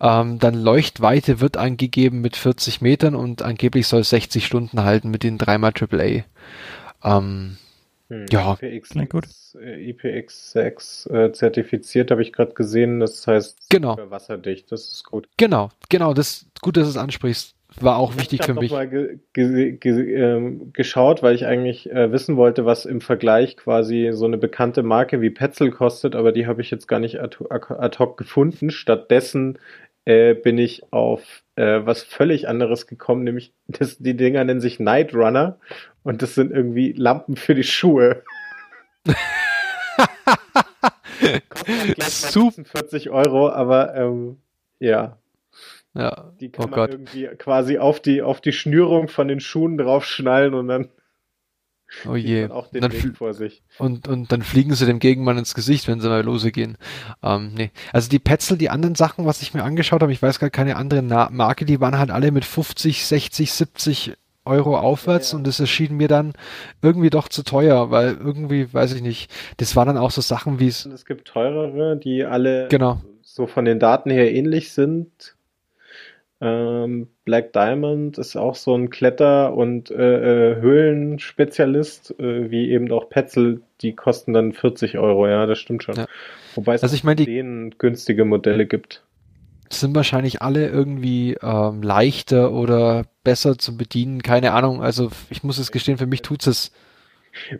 Ähm, dann Leuchtweite wird angegeben mit 40 Metern und angeblich soll es 60 Stunden halten mit den dreimal AAA. Ähm, Hm, Ja, IPX, klingt gut. äh, IPX6 äh, zertifiziert habe ich gerade gesehen. Das heißt Genau. super wasserdicht. Das ist gut. Genau, genau, das gut, dass du es ansprichst. War auch wichtig ich für habe mich. mal ge ge ge ähm, geschaut, weil ich eigentlich äh, wissen wollte, was im Vergleich quasi so eine bekannte Marke wie Petzl kostet, aber die habe ich jetzt gar nicht ad, ad hoc gefunden. Stattdessen äh, bin ich auf äh, was völlig anderes gekommen, nämlich das, die Dinger nennen sich Night Runner und das sind irgendwie Lampen für die Schuhe. Sup- 46 Euro, aber ähm, ja, Ja, die kann oh man Gott. irgendwie quasi auf die, auf die Schnürung von den Schuhen draufschnallen und dann Oh je. auch den Dann Weg vor sich. Und, und dann fliegen sie dem Gegenmann ins Gesicht, wenn sie mal lose gehen. Ähm, nee. Also die Petzl, die anderen Sachen, was ich mir angeschaut habe, ich weiß gar keine andere Na Marke, die waren halt alle mit 50, 60, 70 Euro aufwärts Ja, ja. und das erschien mir dann irgendwie doch zu teuer, weil irgendwie, weiß ich nicht, das waren dann auch so Sachen wie es, es gibt teurere, die alle genau, so von den Daten her ähnlich sind. Ähm, Black Diamond ist auch so ein Kletter- und äh, äh, Höhlenspezialist, äh, wie eben auch Petzl, die kosten dann 40 Euro, ja, das stimmt schon. Ja. Wobei es Also ich meine, die- denen günstige Modelle gibt. sind wahrscheinlich alle irgendwie ähm, leichter oder besser zu bedienen, keine Ahnung. Also ich muss es gestehen, für mich tut's es.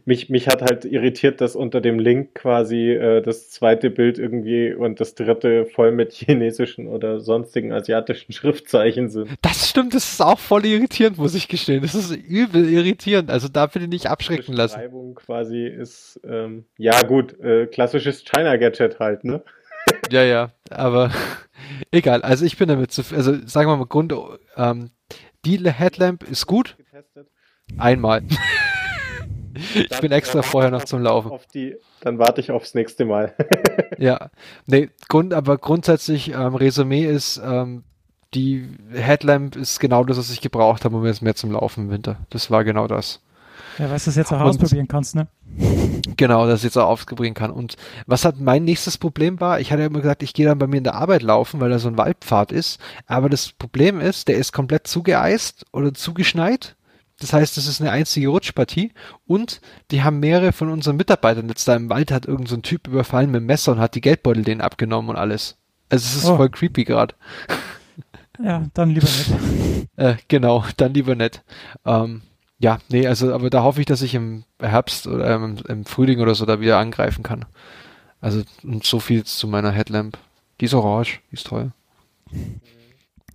Mich, mich hat halt irritiert, dass unter dem Link quasi äh, das zweite Bild irgendwie und das dritte voll mit chinesischen oder sonstigen asiatischen Schriftzeichen sind. Das stimmt, das ist auch voll irritierend, muss ich gestehen. Das ist übel irritierend. Also da bitte nicht abschrecken Die lassen. Beschreibung quasi ist, ähm, ja gut, äh, klassisches China-Gadget halt, ne? Ja, ja, aber egal. Also ich bin damit zufrieden. Also sagen wir mal, Grund, ähm, die Headlamp ist gut. Einmal. Ich bin extra vorher noch zum auf- Laufen. Auf die, dann warte ich aufs nächste Mal. Ja, nee, Grund, aber grundsätzlich, ähm, Resümee ist, ähm, die Headlamp ist genau das, was ich gebraucht habe, um jetzt mehr zum Laufen im Winter. Das war genau das. Ja, weißt du, das jetzt auch Und- ausprobieren kannst, ne? Genau, dass ich jetzt auch aufbringen kann. Und was hat mein nächstes Problem war, ich hatte ja immer gesagt, ich gehe dann bei mir in der Arbeit laufen, weil da so ein Waldpfad ist. Aber das Problem ist, der ist komplett zugeeist oder zugeschneit. Das heißt, es ist eine einzige Rutschpartie und die haben mehrere von unseren Mitarbeitern jetzt da im Wald hat irgend so ein Typ überfallen mit dem Messer und hat die Geldbeutel denen abgenommen und alles. Also es ist Oh. voll creepy gerade. Ja, dann lieber nicht. Äh, genau, dann lieber nicht. Ähm, ja, nee, also, aber da hoffe ich, dass ich im Herbst oder ähm, im Frühling oder so da wieder angreifen kann. Also, und so viel zu meiner Headlamp. Die ist orange, die ist toll.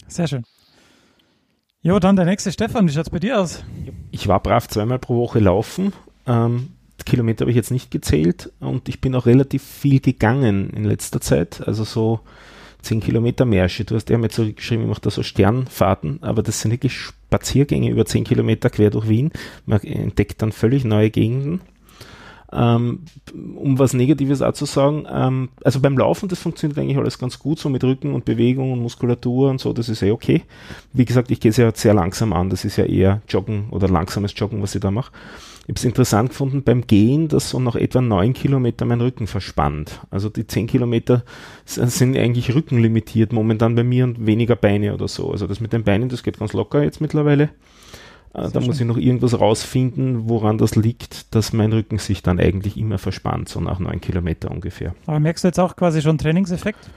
Sehr schön. Jo, dann der nächste Stefan, wie schaut's bei dir aus? Ich war brav zweimal pro Woche laufen. Ähm, Kilometer habe ich jetzt nicht gezählt und ich bin auch relativ viel gegangen in letzter Zeit. Also so 10 Kilometer Märsche. Du hast ja mal zurückgeschrieben, ich mache da so Sternfahrten, aber das sind wirklich Spaziergänge über 10 Kilometer quer durch Wien. Man entdeckt dann völlig neue Gegenden. Ähm, um was Negatives auch zu sagen, ähm, also beim Laufen, das funktioniert eigentlich alles ganz gut, so mit Rücken und Bewegung und Muskulatur und so, das ist eh okay. Wie gesagt, ich gehe es ja sehr langsam an, das ist ja eher Joggen oder langsames Joggen, was ich da mache. Ich habe es interessant gefunden beim Gehen, dass so nach etwa neun Kilometer mein Rücken verspannt. Also die zehn Kilometer sind eigentlich rückenlimitiert momentan bei mir und weniger Beine oder so. Also das mit den Beinen, das geht ganz locker jetzt mittlerweile. Äh, Da muss ich noch irgendwas rausfinden, woran das liegt, dass mein Rücken sich dann eigentlich immer verspannt, so nach neun Kilometer ungefähr. Aber merkst du jetzt auch quasi schon Trainingseffekt?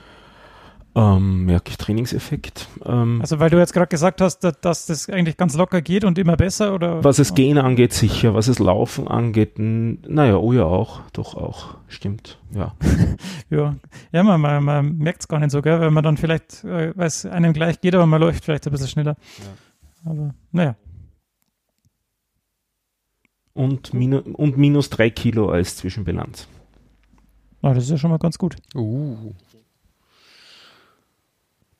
Ähm, merke ich Trainingseffekt? Ähm, Also weil du jetzt gerade gesagt hast, dass, dass das eigentlich ganz locker geht und immer besser oder? was es Gehen angeht, sicher. Was es Laufen angeht, naja, oh ja auch. Doch auch. Stimmt, ja. Ja, ja man, man, man merkt es gar nicht so, gell? weil man dann vielleicht, äh, weil es einem gleich geht, aber man läuft vielleicht ein bisschen schneller. Aber naja, Und, minu und minus drei Kilo als Zwischenbilanz. na, das ist ja schon mal ganz gut. Uh.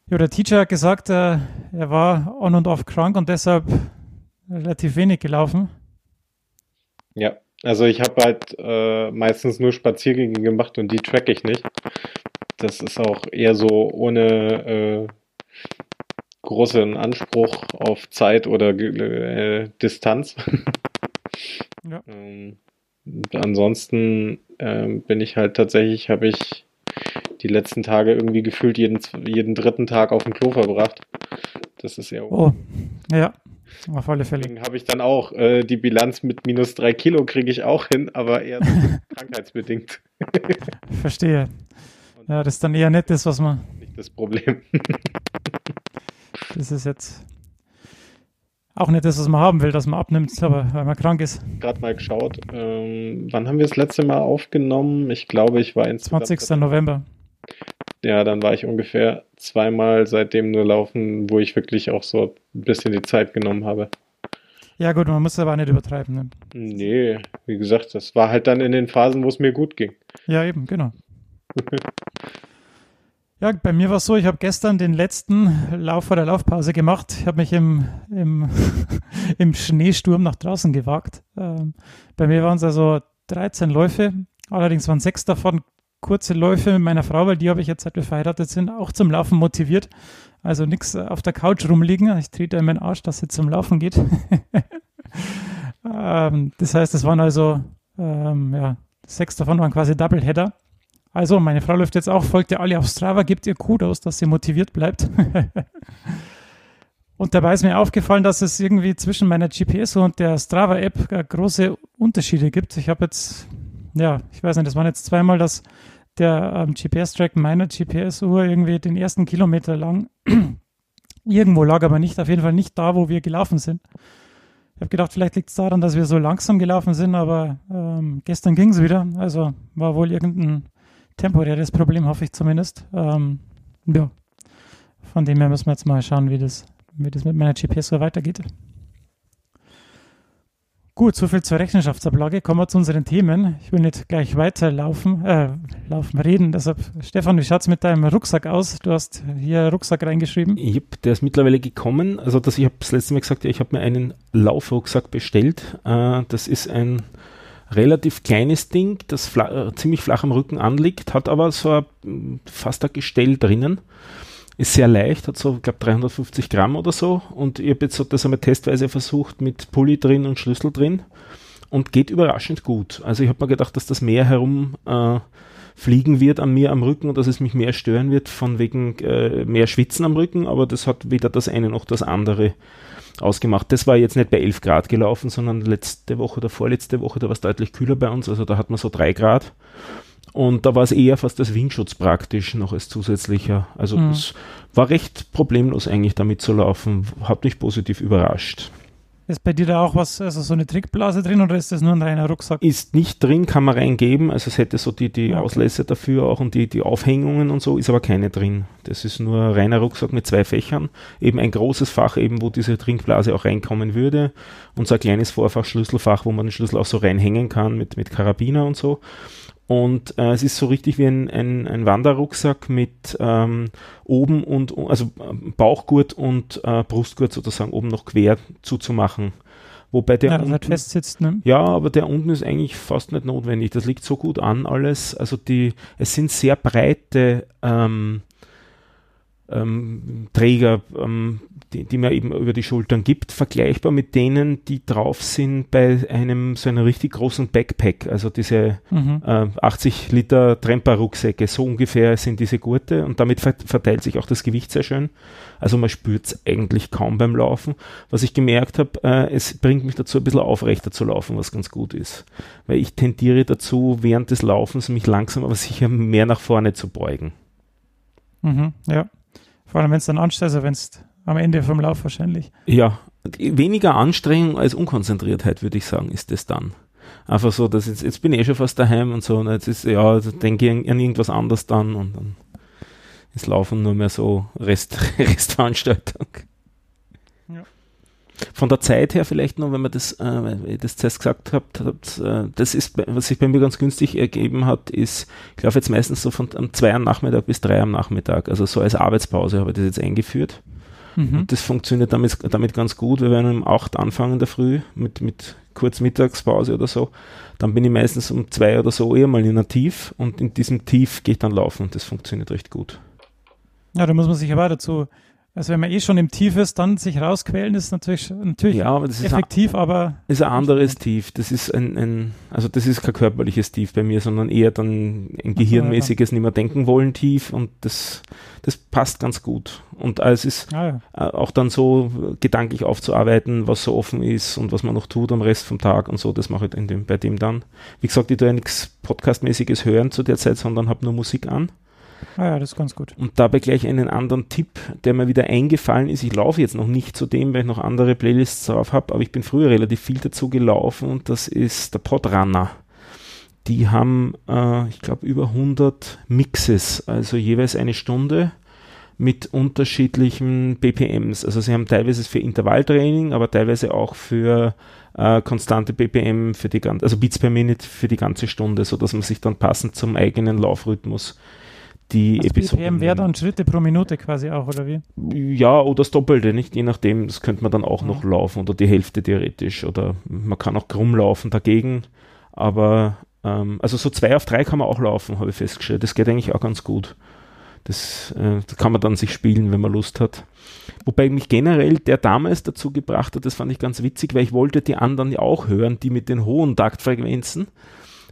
Ja, der Teacher hat gesagt, äh, er war on und off krank und deshalb relativ wenig gelaufen. Ja, also ich habe halt äh, meistens nur Spaziergänge gemacht und die track ich nicht. Das ist auch eher so ohne äh, großen Anspruch auf Zeit oder äh, Distanz. Ja. Ähm, ansonsten ähm, bin ich halt tatsächlich, habe ich die letzten Tage irgendwie gefühlt jeden, jeden dritten Tag auf dem Klo verbracht. Das ist ja Oh, ja. Auf alle Fälle. Deswegen habe ich dann auch äh, die Bilanz mit minus drei Kilo kriege ich auch hin, aber eher so krankheitsbedingt. Verstehe. Ja, das ist dann eher nicht das, was man. Nicht das Problem. Das ist jetzt auch nicht das, was man haben will, dass man abnimmt, aber weil man krank ist. Gerade mal geschaut. Ähm, wann haben wir das letzte Mal aufgenommen? Ich glaube, ich war in 20. November. Ja, dann war ich ungefähr zweimal seitdem nur laufen, wo ich wirklich auch so ein bisschen die Zeit genommen habe. Ja, gut, man muss aber nicht übertreiben. Ne? Nee, wie gesagt, das war halt dann in den Phasen, wo es mir gut ging. Ja, eben, genau. ja, bei mir war es so, ich habe gestern den letzten Lauf vor der Laufpause gemacht. Ich habe mich im, im, im Schneesturm nach draußen gewagt. Ähm, bei mir waren es also 13 Läufe, allerdings waren sechs davon kurze Läufe mit meiner Frau, weil die habe ich jetzt, seit wir verheiratet sind, auch zum Laufen motiviert. Also nichts auf der Couch rumliegen. Ich trete in meinen Arsch, dass sie zum Laufen geht. ähm, das heißt, es waren also, ähm, ja, sechs davon waren quasi Doubleheader. Also, meine Frau läuft jetzt auch, folgt ihr alle auf Strava, gibt ihr Kudos, dass sie motiviert bleibt. und dabei ist mir aufgefallen, dass es irgendwie zwischen meiner GPS und der Strava-App äh, große Unterschiede gibt. Ich habe jetzt, ja, ich weiß nicht, das waren jetzt zweimal, dass der ähm, GPS-Track meiner GPS-Uhr irgendwie den ersten Kilometer lang irgendwo lag, aber nicht, auf jeden Fall nicht da, wo wir gelaufen sind. Ich habe gedacht, vielleicht liegt es daran, dass wir so langsam gelaufen sind, aber ähm, gestern ging es wieder. Also war wohl irgendein temporäres Problem, hoffe ich zumindest. Ähm, ja, von dem her müssen wir jetzt mal schauen, wie das, wie das mit meiner GPS-Uhr weitergeht. Gut, soviel zur Rechenschaftsablage. Kommen wir zu unseren Themen. Ich will nicht gleich weiterlaufen, äh, laufen, reden. Deshalb, Stefan, wie schaut es mit deinem Rucksack aus? Du hast hier Rucksack reingeschrieben. Yep, der ist mittlerweile gekommen. Also, das, ich habe das letzte Mal gesagt, ja, ich habe mir einen Laufrucksack bestellt. Äh, das ist ein relativ kleines Ding, das fla äh, ziemlich flach am Rücken anliegt, hat aber so ein, fast ein Gestell drinnen ist sehr leicht, hat so, glaube, 350 Gramm oder so. Und ich habe jetzt so das einmal testweise versucht mit Pulli drin und Schlüssel drin und geht überraschend gut. Also ich habe mir gedacht, dass das mehr herum äh, fliegen wird an mir am Rücken und dass es mich mehr stören wird von wegen äh, mehr Schwitzen am Rücken, aber das hat weder das eine noch das andere ausgemacht. Das war jetzt nicht bei 11 Grad gelaufen, sondern letzte Woche oder vorletzte Woche, da war es deutlich kühler bei uns, also da hat man so 3 Grad. Und da war es eher fast das Windschutz praktisch noch als zusätzlicher. Also mhm. das war recht problemlos eigentlich damit zu laufen. Hat mich positiv überrascht. Ist bei dir da auch was, also so eine Trickblase drin oder ist das nur ein reiner Rucksack? Ist nicht drin, kann man reingeben. Also es hätte so die, die okay. Auslässe dafür auch und die, die Aufhängungen und so, ist aber keine drin. Das ist nur ein reiner Rucksack mit zwei Fächern. Eben ein großes Fach, eben wo diese Trinkblase auch reinkommen würde. Und so ein kleines Vorfach, Schlüsselfach, wo man den Schlüssel auch so reinhängen kann mit, mit Karabiner und so. Und äh, es ist so richtig wie ein, ein, ein Wanderrucksack mit ähm, oben und, also Bauchgurt und äh, Brustgurt sozusagen oben noch quer zuzumachen. Wobei der ja, unten, halt fest sitzt, ne? Ja, aber der unten ist eigentlich fast nicht notwendig. Das liegt so gut an alles. Also die, es sind sehr breite ähm, ähm, Träger, ähm, die, die man eben über die Schultern gibt, vergleichbar mit denen, die drauf sind bei einem so einem richtig großen Backpack, also diese mhm. äh, 80 Liter Tremper-Rucksäcke, so ungefähr sind diese Gurte und damit verteilt sich auch das Gewicht sehr schön. Also man spürt es eigentlich kaum beim Laufen. Was ich gemerkt habe, äh, es bringt mich dazu, ein bisschen aufrechter zu laufen, was ganz gut ist. Weil ich tendiere dazu, während des Laufens mich langsam aber sicher mehr nach vorne zu beugen. Mhm, ja. Vor allem, wenn es dann ansteht, also wenn es am Ende vom Lauf wahrscheinlich. Ja, weniger Anstrengung als Unkonzentriertheit, würde ich sagen, ist das dann. Einfach so, dass jetzt, jetzt bin ich eh schon fast daheim und so, und jetzt ist, ja, denke ich an irgendwas anderes dann und dann ist Laufen nur mehr so Rest, Restveranstaltung. Ja. Von der Zeit her vielleicht noch, wenn man das, äh, ich das zuerst gesagt habt, habt äh, das ist, was sich bei mir ganz günstig ergeben hat, ist, ich laufe jetzt meistens so von um zwei am Nachmittag bis drei am Nachmittag, also so als Arbeitspause habe ich das jetzt eingeführt. Mhm. Und das funktioniert damit, damit ganz gut. Wir werden um acht anfangen in der Früh mit, mit kurz Mittagspause oder so. Dann bin ich meistens um zwei oder so eher mal in einer Tief und in diesem Tief gehe ich dann laufen und das funktioniert recht gut. Ja, da muss man sich aber dazu Also wenn man eh schon im Tief ist, dann sich rausquälen ist natürlich, natürlich Ja, aber das ist, effektiv, aber ein, ist ein anderes Tief. Das ist ein, ein, also das ist kein körperliches Tief bei mir, sondern eher dann ein gehirnmäßiges nicht mehr denken wollen Tief und das, das passt ganz gut. Und es ist ah, ja. äh, auch dann so gedanklich aufzuarbeiten, was so offen ist und was man noch tut am Rest vom Tag und so, das mache ich in dem, bei dem dann. Wie gesagt, ich tue ja nichts Podcastmäßiges hören zu der Zeit, sondern habe nur Musik an. Ah ja, das ist ganz gut. Und dabei gleich einen anderen Tipp, der mir wieder eingefallen ist. Ich laufe jetzt noch nicht zu dem, weil ich noch andere Playlists drauf habe, aber ich bin früher relativ viel dazu gelaufen und das ist der Podrunner. Die haben, äh, ich glaube, über 100 Mixes, also jeweils eine Stunde mit unterschiedlichen BPMs. Also sie haben teilweise für Intervalltraining, aber teilweise auch für äh, konstante BPM für die ganze, also Beats per Minute für die ganze Stunde, so dass man sich dann passend zum eigenen Laufrhythmus die Also Episoden BPM wäre dann Schritte pro Minute quasi auch, oder wie? ja, oder das Doppelte, nicht? Je nachdem, das könnte man dann auch Ja. noch laufen oder die Hälfte theoretisch. Oder man kann auch krumm laufen dagegen. Aber ähm, also so zwei auf drei kann man auch laufen, habe ich festgestellt. Das geht eigentlich auch ganz gut. Das, äh, das kann man dann sich spielen, wenn man Lust hat. Wobei mich generell der damals dazu gebracht hat, das fand ich ganz witzig, weil ich wollte die anderen ja auch hören, die mit den hohen Taktfrequenzen,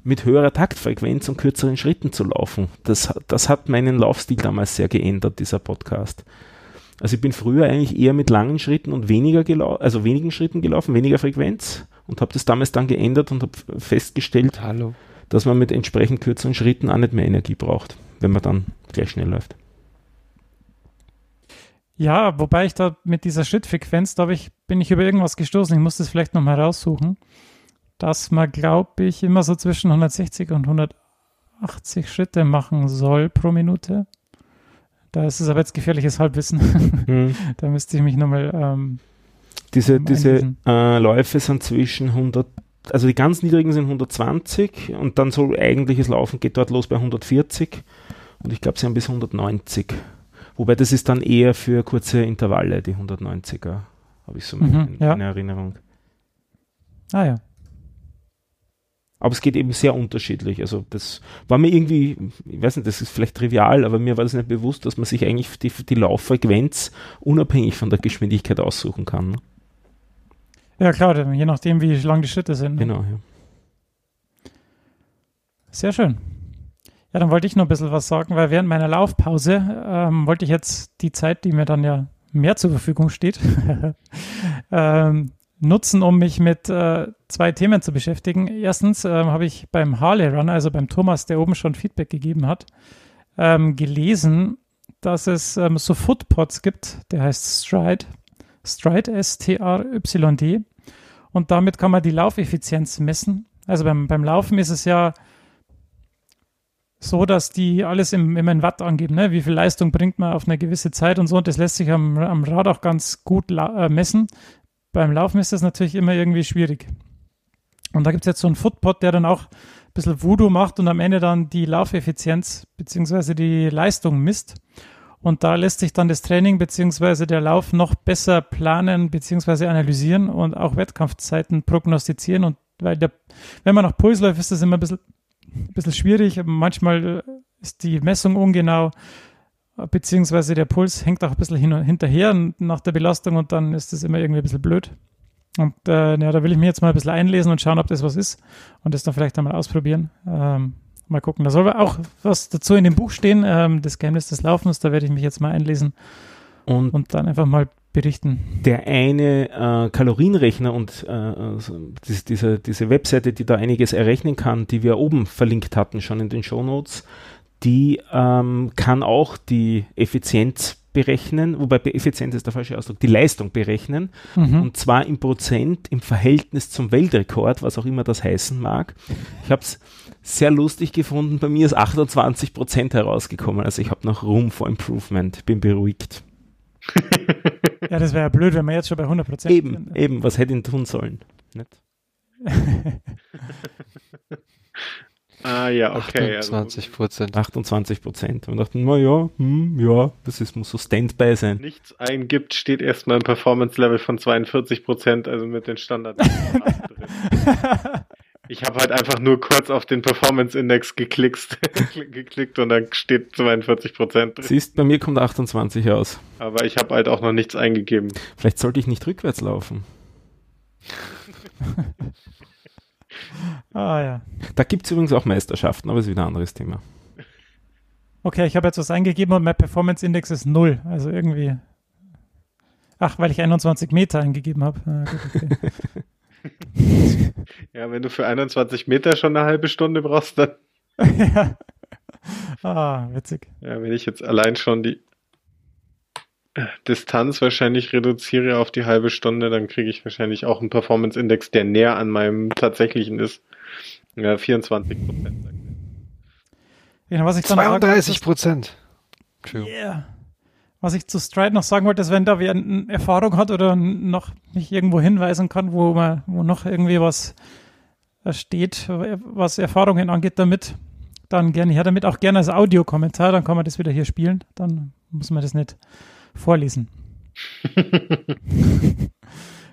mit höherer Taktfrequenz und kürzeren Schritten zu laufen. Das, das hat meinen Laufstil damals sehr geändert, dieser Podcast. Also ich bin früher eigentlich eher mit langen Schritten und weniger gelaufen, also wenigen Schritten gelaufen, weniger Frequenz und habe das damals dann geändert und habe festgestellt, Hallo. dass man mit entsprechend kürzeren Schritten auch nicht mehr Energie braucht, wenn man dann gleich schnell läuft. Ja, wobei ich da mit dieser Schrittfrequenz, da hab ich, bin ich über irgendwas gestoßen, ich muss das vielleicht nochmal raussuchen, dass man, glaube ich, immer so zwischen 160 und 180 Schritte machen soll pro Minute. Da ist es aber jetzt gefährliches Halbwissen. Hm. da müsste ich mich nochmal ähm, Diese, diese äh, Läufe sind zwischen 100, also die ganz niedrigen sind 120 und dann so eigentliches Laufen geht dort los bei 140 und ich glaube, sie haben bis 190. Wobei das ist dann eher für kurze Intervalle, die 190er, habe ich so Mhm, in, ja. in Erinnerung. Ah ja. Aber es geht eben sehr unterschiedlich. Also das war mir irgendwie, ich weiß nicht, das ist vielleicht trivial, aber mir war das nicht bewusst, dass man sich eigentlich die, die Lauffrequenz unabhängig von der Geschwindigkeit aussuchen kann. Ne? Ja, klar, je nachdem, wie lang die Schritte sind. ne? Genau, ja. Sehr schön. Ja, dann wollte ich noch ein bisschen was sagen, weil während meiner Laufpause ähm, wollte ich jetzt die Zeit, die mir dann ja mehr zur Verfügung steht, ähm, nutzen, um mich mit äh, zwei Themen zu beschäftigen. Erstens ähm, habe ich beim Harley Runner, also beim Thomas, der oben schon Feedback gegeben hat, ähm, gelesen, dass es ähm, so Footpods gibt, der heißt Stride, Stride, S-T-R-Y-D. Und damit kann man die Laufeffizienz messen. Also beim, beim Laufen ist es ja so, dass die alles im, immer Watt angeben, ne? wie viel Leistung bringt man auf eine gewisse Zeit und so. Und das lässt sich am, am Rad auch ganz gut äh, messen. Beim Laufen ist das natürlich immer irgendwie schwierig. Und da gibt es jetzt so einen Footpod, der dann auch ein bisschen Voodoo macht und am Ende dann die Laufeffizienz bzw. die Leistung misst. Und da lässt sich dann das Training bzw. der Lauf noch besser planen bzw. analysieren und auch Wettkampfzeiten prognostizieren. Und weil der, wenn man nach Puls läuft, ist das immer ein bisschen, ein bisschen schwierig. Manchmal ist die Messung ungenau, beziehungsweise der Puls hängt auch ein bisschen hin und hinterher nach der Belastung und dann ist das immer irgendwie ein bisschen blöd. Und äh, ja, da will ich mir jetzt mal ein bisschen einlesen und schauen, ob das was ist und das dann vielleicht einmal ausprobieren. Ähm, mal gucken. Da soll auch was dazu in dem Buch stehen, ähm, das Geheimnis des Laufens. Da werde ich mich jetzt mal einlesen Und und dann einfach mal berichten. der eine äh, Kalorienrechner und äh, diese, diese, diese Webseite, die da einiges errechnen kann, die wir oben verlinkt hatten, schon in den Shownotes, die ähm, kann auch die Effizienz berechnen, wobei be- Effizienz ist der falsche Ausdruck, die Leistung berechnen Mhm. und zwar im Prozent im Verhältnis zum Weltrekord, was auch immer das heißen mag. Ich habe es sehr lustig gefunden, bei mir ist 28 Prozent herausgekommen, also ich habe noch Room for Improvement, bin beruhigt. Ja, das wäre ja blöd, wenn wir jetzt schon bei 100 Prozent Eben, eben, was hätte ich tun sollen? Nicht? Ah ja, okay. Also, 28 Prozent. 28 Prozent. Und dachten, na ja, hm, ja, das ist, muss so Standby sein. nichts eingibt, steht erstmal ein Performance-Level von 42 Prozent, also mit den Standard. drin. Ich habe halt einfach nur kurz auf den Performance Index geklickt, geklickt und dann steht 42 Prozent. Siehst, bei mir kommt 28 aus. Aber ich habe halt auch noch nichts eingegeben. Vielleicht sollte ich nicht rückwärts laufen. ah ja. Da gibt es übrigens auch Meisterschaften, aber ist wieder ein anderes Thema. Okay, ich habe jetzt was eingegeben und mein Performance Index ist 0. Also irgendwie. Ach, weil ich 21 Meter eingegeben habe. Ah, okay. ja, wenn du für 21 Meter schon eine halbe Stunde brauchst, dann. ja. Ah, witzig. Ja, wenn ich jetzt allein schon die Distanz wahrscheinlich reduziere auf die halbe Stunde, dann kriege ich wahrscheinlich auch einen Performance-Index, der näher an meinem tatsächlichen ist. Ja, 24 Prozent. Ja, was ich 32 Prozent. Yeah. Was ich zu Stride noch sagen wollte, ist, wenn da wer eine Erfahrung hat oder noch mich irgendwo hinweisen kann, wo man, wo noch irgendwie was steht, was Erfahrungen angeht damit, dann gerne her damit, auch gerne als Audiokommentar, dann kann man das wieder hier spielen, dann muss man das nicht vorlesen.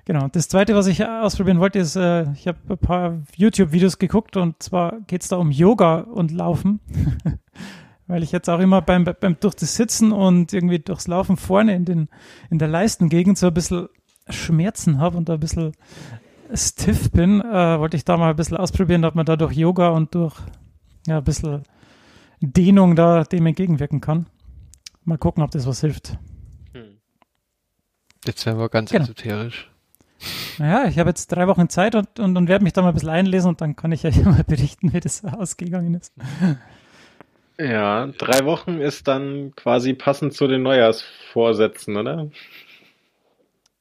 genau. Das zweite, was ich ausprobieren wollte, ist, äh, ich habe ein paar YouTube-Videos geguckt und zwar geht es da um Yoga und Laufen. Weil ich jetzt auch immer beim, beim durch das Sitzen und irgendwie durchs Laufen vorne in, den, in der Leistengegend so ein bisschen Schmerzen habe und da ein bisschen stiff bin, äh, wollte ich da mal ein bisschen ausprobieren, ob man da durch Yoga und durch ja, ein bisschen Dehnung da dem entgegenwirken kann. Mal gucken, ob das was hilft. Jetzt werden wir ganz genau. esoterisch. Naja, ich habe jetzt drei Wochen Zeit und, und, und werde mich da mal ein bisschen einlesen und dann kann ich euch mal berichten, wie das ausgegangen ist. Ja, drei Wochen ist dann quasi passend zu den Neujahrsvorsätzen, oder?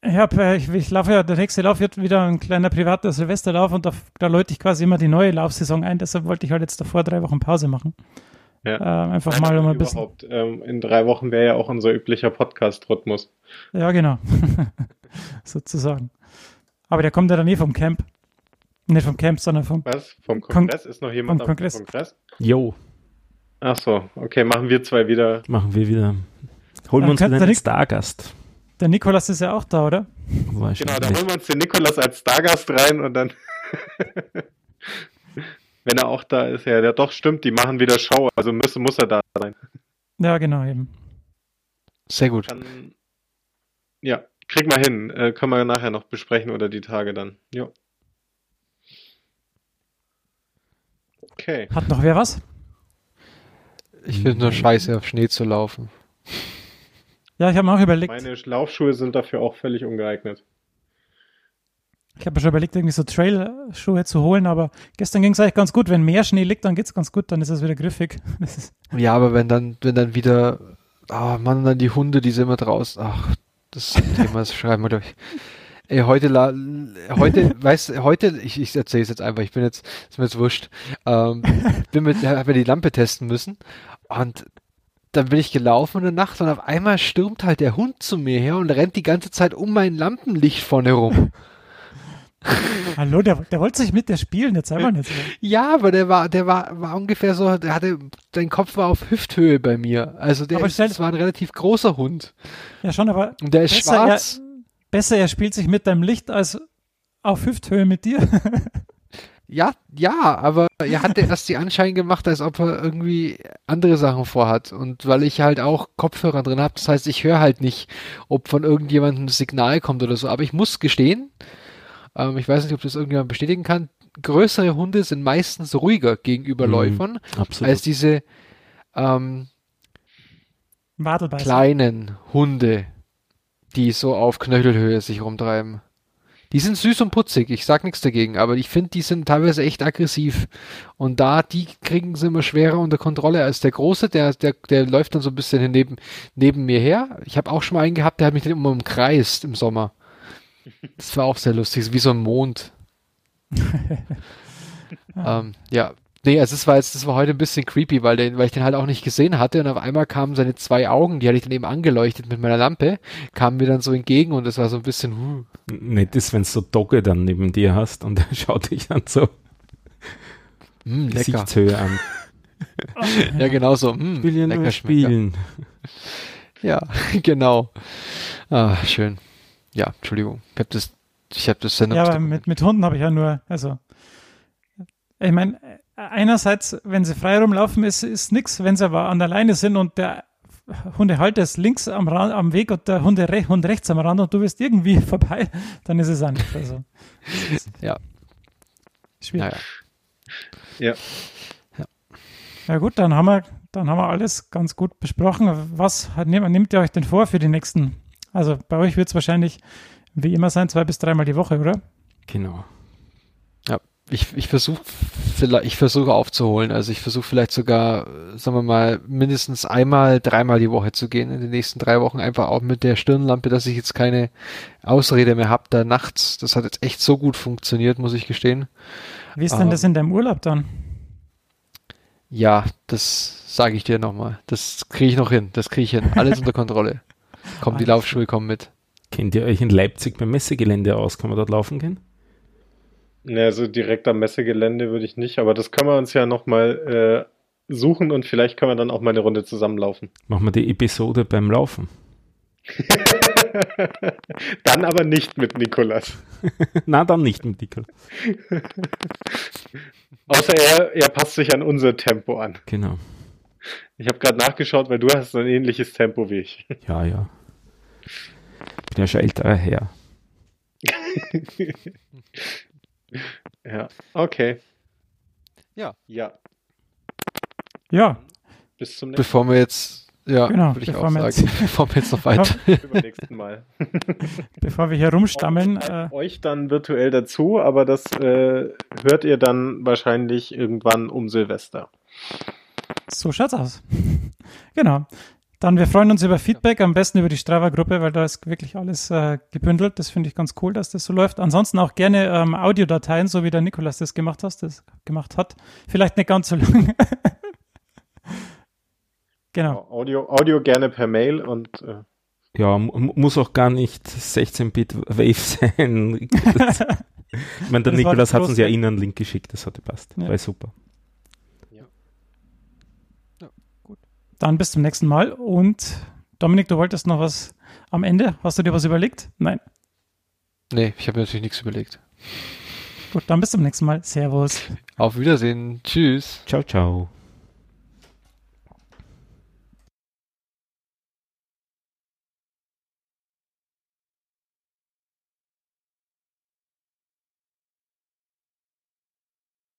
Ja, ich, ich laufe ja, der nächste Lauf wird wieder ein kleiner privater Silvesterlauf und da, da läute ich quasi immer die neue Laufsaison ein, deshalb wollte ich halt jetzt davor drei Wochen Pause machen. Ja. Äh, einfach mal um ein bisschen. Ähm, in drei Wochen wäre ja auch unser üblicher Podcast-Rhythmus. Ja, genau. Sozusagen. Aber der kommt ja dann eh vom Camp. Nicht vom Camp, sondern vom. Was? Vom Kongress? Kon ist noch jemand vom Kongress? Kongress? Jo. Ach so, okay, machen wir zwei wieder. Machen wir wieder. Holen wir uns wieder einen Stargast. Der Nikolas ist ja auch da, oder? Genau, da holen wir uns den Nikolas als Stargast rein und dann. wenn er auch da ist, ja, der doch stimmt, die machen wieder Show, also muss, muss er da sein. Ja, genau, eben. Sehr gut. Dann, ja, krieg mal hin. Äh, können wir nachher noch besprechen oder die Tage dann. Jo. Okay. Hat noch wer was? Ich finde nur scheiße, auf Schnee zu laufen. Ja, ich habe mir auch überlegt. Meine Laufschuhe sind dafür auch völlig ungeeignet. Ich habe mir schon überlegt, irgendwie so Trail-Schuhe zu holen, aber gestern ging es eigentlich ganz gut. Wenn mehr Schnee liegt, dann geht es ganz gut, dann ist es wieder griffig. ja, aber wenn dann, wenn dann wieder, oh Mann, dann die Hunde, die sind immer draußen. Ach, das Thema, das schreiben wir durch. Ey, heute, la, heute, weißt heute, ich, ich erzähle es jetzt einfach, ich bin jetzt, ist mir jetzt wurscht, ähm, bin mit, habe die Lampe testen müssen und dann bin ich gelaufen in der Nacht und auf einmal stürmt halt der Hund zu mir her und rennt die ganze Zeit um mein Lampenlicht vorne rum. Hallo, der, der wollte sich mit der spielen, jetzt einmal nicht. Ja, aber der war, der war, war ungefähr so, der hatte, sein Kopf war auf Hüfthöhe bei mir. Also der ist, das war ein relativ großer Hund. Ja, schon, aber. Und der ist schwarz. Er, besser, er spielt sich mit deinem Licht als auf Hüfthöhe mit dir. ja, ja, aber er hatte erst die Anschein gemacht, als ob er irgendwie andere Sachen vorhat. Und weil ich halt auch Kopfhörer drin habe, das heißt, ich höre halt nicht, ob von irgendjemandem ein Signal kommt oder so. Aber ich muss gestehen, ähm, ich weiß nicht, ob das irgendjemand bestätigen kann. Größere Hunde sind meistens ruhiger gegenüber mhm, Läufern als diese ähm, kleinen Hunde, die so auf Knöchelhöhe sich rumtreiben. Die sind süß und putzig, ich sag nichts dagegen, aber ich finde, die sind teilweise echt aggressiv. Und da, die kriegen sie immer schwerer unter Kontrolle als der Große, der, der, der läuft dann so ein bisschen neben, neben mir her. Ich habe auch schon mal einen gehabt, der hat mich dann immer umkreist im Sommer. Das war auch sehr lustig, wie so ein Mond. ähm, ja, nee, also das war jetzt, das war heute ein bisschen creepy, weil, den, weil ich den halt auch nicht gesehen hatte und auf einmal kamen seine zwei Augen, die hatte ich dann eben angeleuchtet mit meiner Lampe, kamen mir dann so entgegen und das war so ein bisschen, huh. Nett ist, wenn du so Dogge dann neben dir hast und er schaut dich dann so mm, Gesichtshöhe an. ja, genau so. Mm, Spielen lecker spielen. Ja, genau. Ah, schön. Ja, Entschuldigung. Ich habe das, ich habe das Ja, aber mit, mit Hunden habe ich ja nur, also Ich meine, einerseits, wenn sie frei rumlaufen, ist, ist nichts. Wenn sie aber an der Leine sind und der Hundehalter ist links am, Rand, am Weg und der Hunde re Hund rechts am Rand und du bist irgendwie vorbei, dann ist es auch nicht. Also, ja. Schwierig. Ja. ja. Ja gut, dann haben wir, dann haben wir alles ganz gut besprochen. Was nehmt ihr euch denn vor für die nächsten? Also bei euch wird es wahrscheinlich wie immer sein, zwei bis dreimal die Woche, oder? Genau. Ja, ich, ich versuche ich versuche aufzuholen. Also ich versuche vielleicht sogar, sagen wir mal, mindestens einmal, dreimal die Woche zu gehen in den nächsten drei Wochen, einfach auch mit der Stirnlampe, dass ich jetzt keine Ausrede mehr habe da nachts. Das hat jetzt echt so gut funktioniert, muss ich gestehen. Wie ist denn ähm, das in deinem Urlaub dann? Ja, das sage ich dir nochmal. Das kriege ich noch hin. Das kriege ich hin. Alles unter Kontrolle. Komm, die Laufschuhe kommen mit. Kennt ihr euch in Leipzig beim Messegelände aus? Kann man dort laufen gehen? Ne, also direkt am Messegelände würde ich nicht, aber das können wir uns ja nochmal äh, suchen und vielleicht können wir dann auch mal eine Runde zusammenlaufen. Machen wir die Episode beim Laufen. dann aber nicht mit Nikolas. Na, dann nicht mit Nikolas. Außer er, er passt sich an unser Tempo an. Genau. Ich habe gerade nachgeschaut, weil du hast ein ähnliches Tempo wie ich. Ja, ja. Ich bin ja schon älterer Herr. ja, okay. Ja. Ja. Ja. Bis zum nächsten Bevor wir jetzt, ja, genau, würde ich auch sagen, jetzt, bevor wir jetzt noch weiter. Übernächsten Mal. bevor wir hier rumstammeln. Äh, euch dann virtuell dazu, aber das äh, hört ihr dann wahrscheinlich irgendwann um Silvester. So schaut's aus. genau. Dann, wir freuen uns über Feedback, am besten über die Strava-Gruppe, weil da ist wirklich alles äh, gebündelt. Das finde ich ganz cool, dass das so läuft. Ansonsten auch gerne ähm, Audiodateien, so wie der Nikolas das gemacht, hast, das gemacht hat. Vielleicht nicht ganz so lang. genau. Audio, Audio gerne per Mail und äh ja, muss auch gar nicht 16-Bit Wave sein. ich meine, der das Nikolas hat uns ja Ihnen einen Link geschickt, das hat gepasst. Ja. War super. Dann bis zum nächsten Mal. Und Dominik, du wolltest noch was am Ende? Hast du dir was überlegt? Nein. Nee, ich habe mir natürlich nichts überlegt. Gut, dann bis zum nächsten Mal. Servus. Auf Wiedersehen. Tschüss. Ciao, ciao.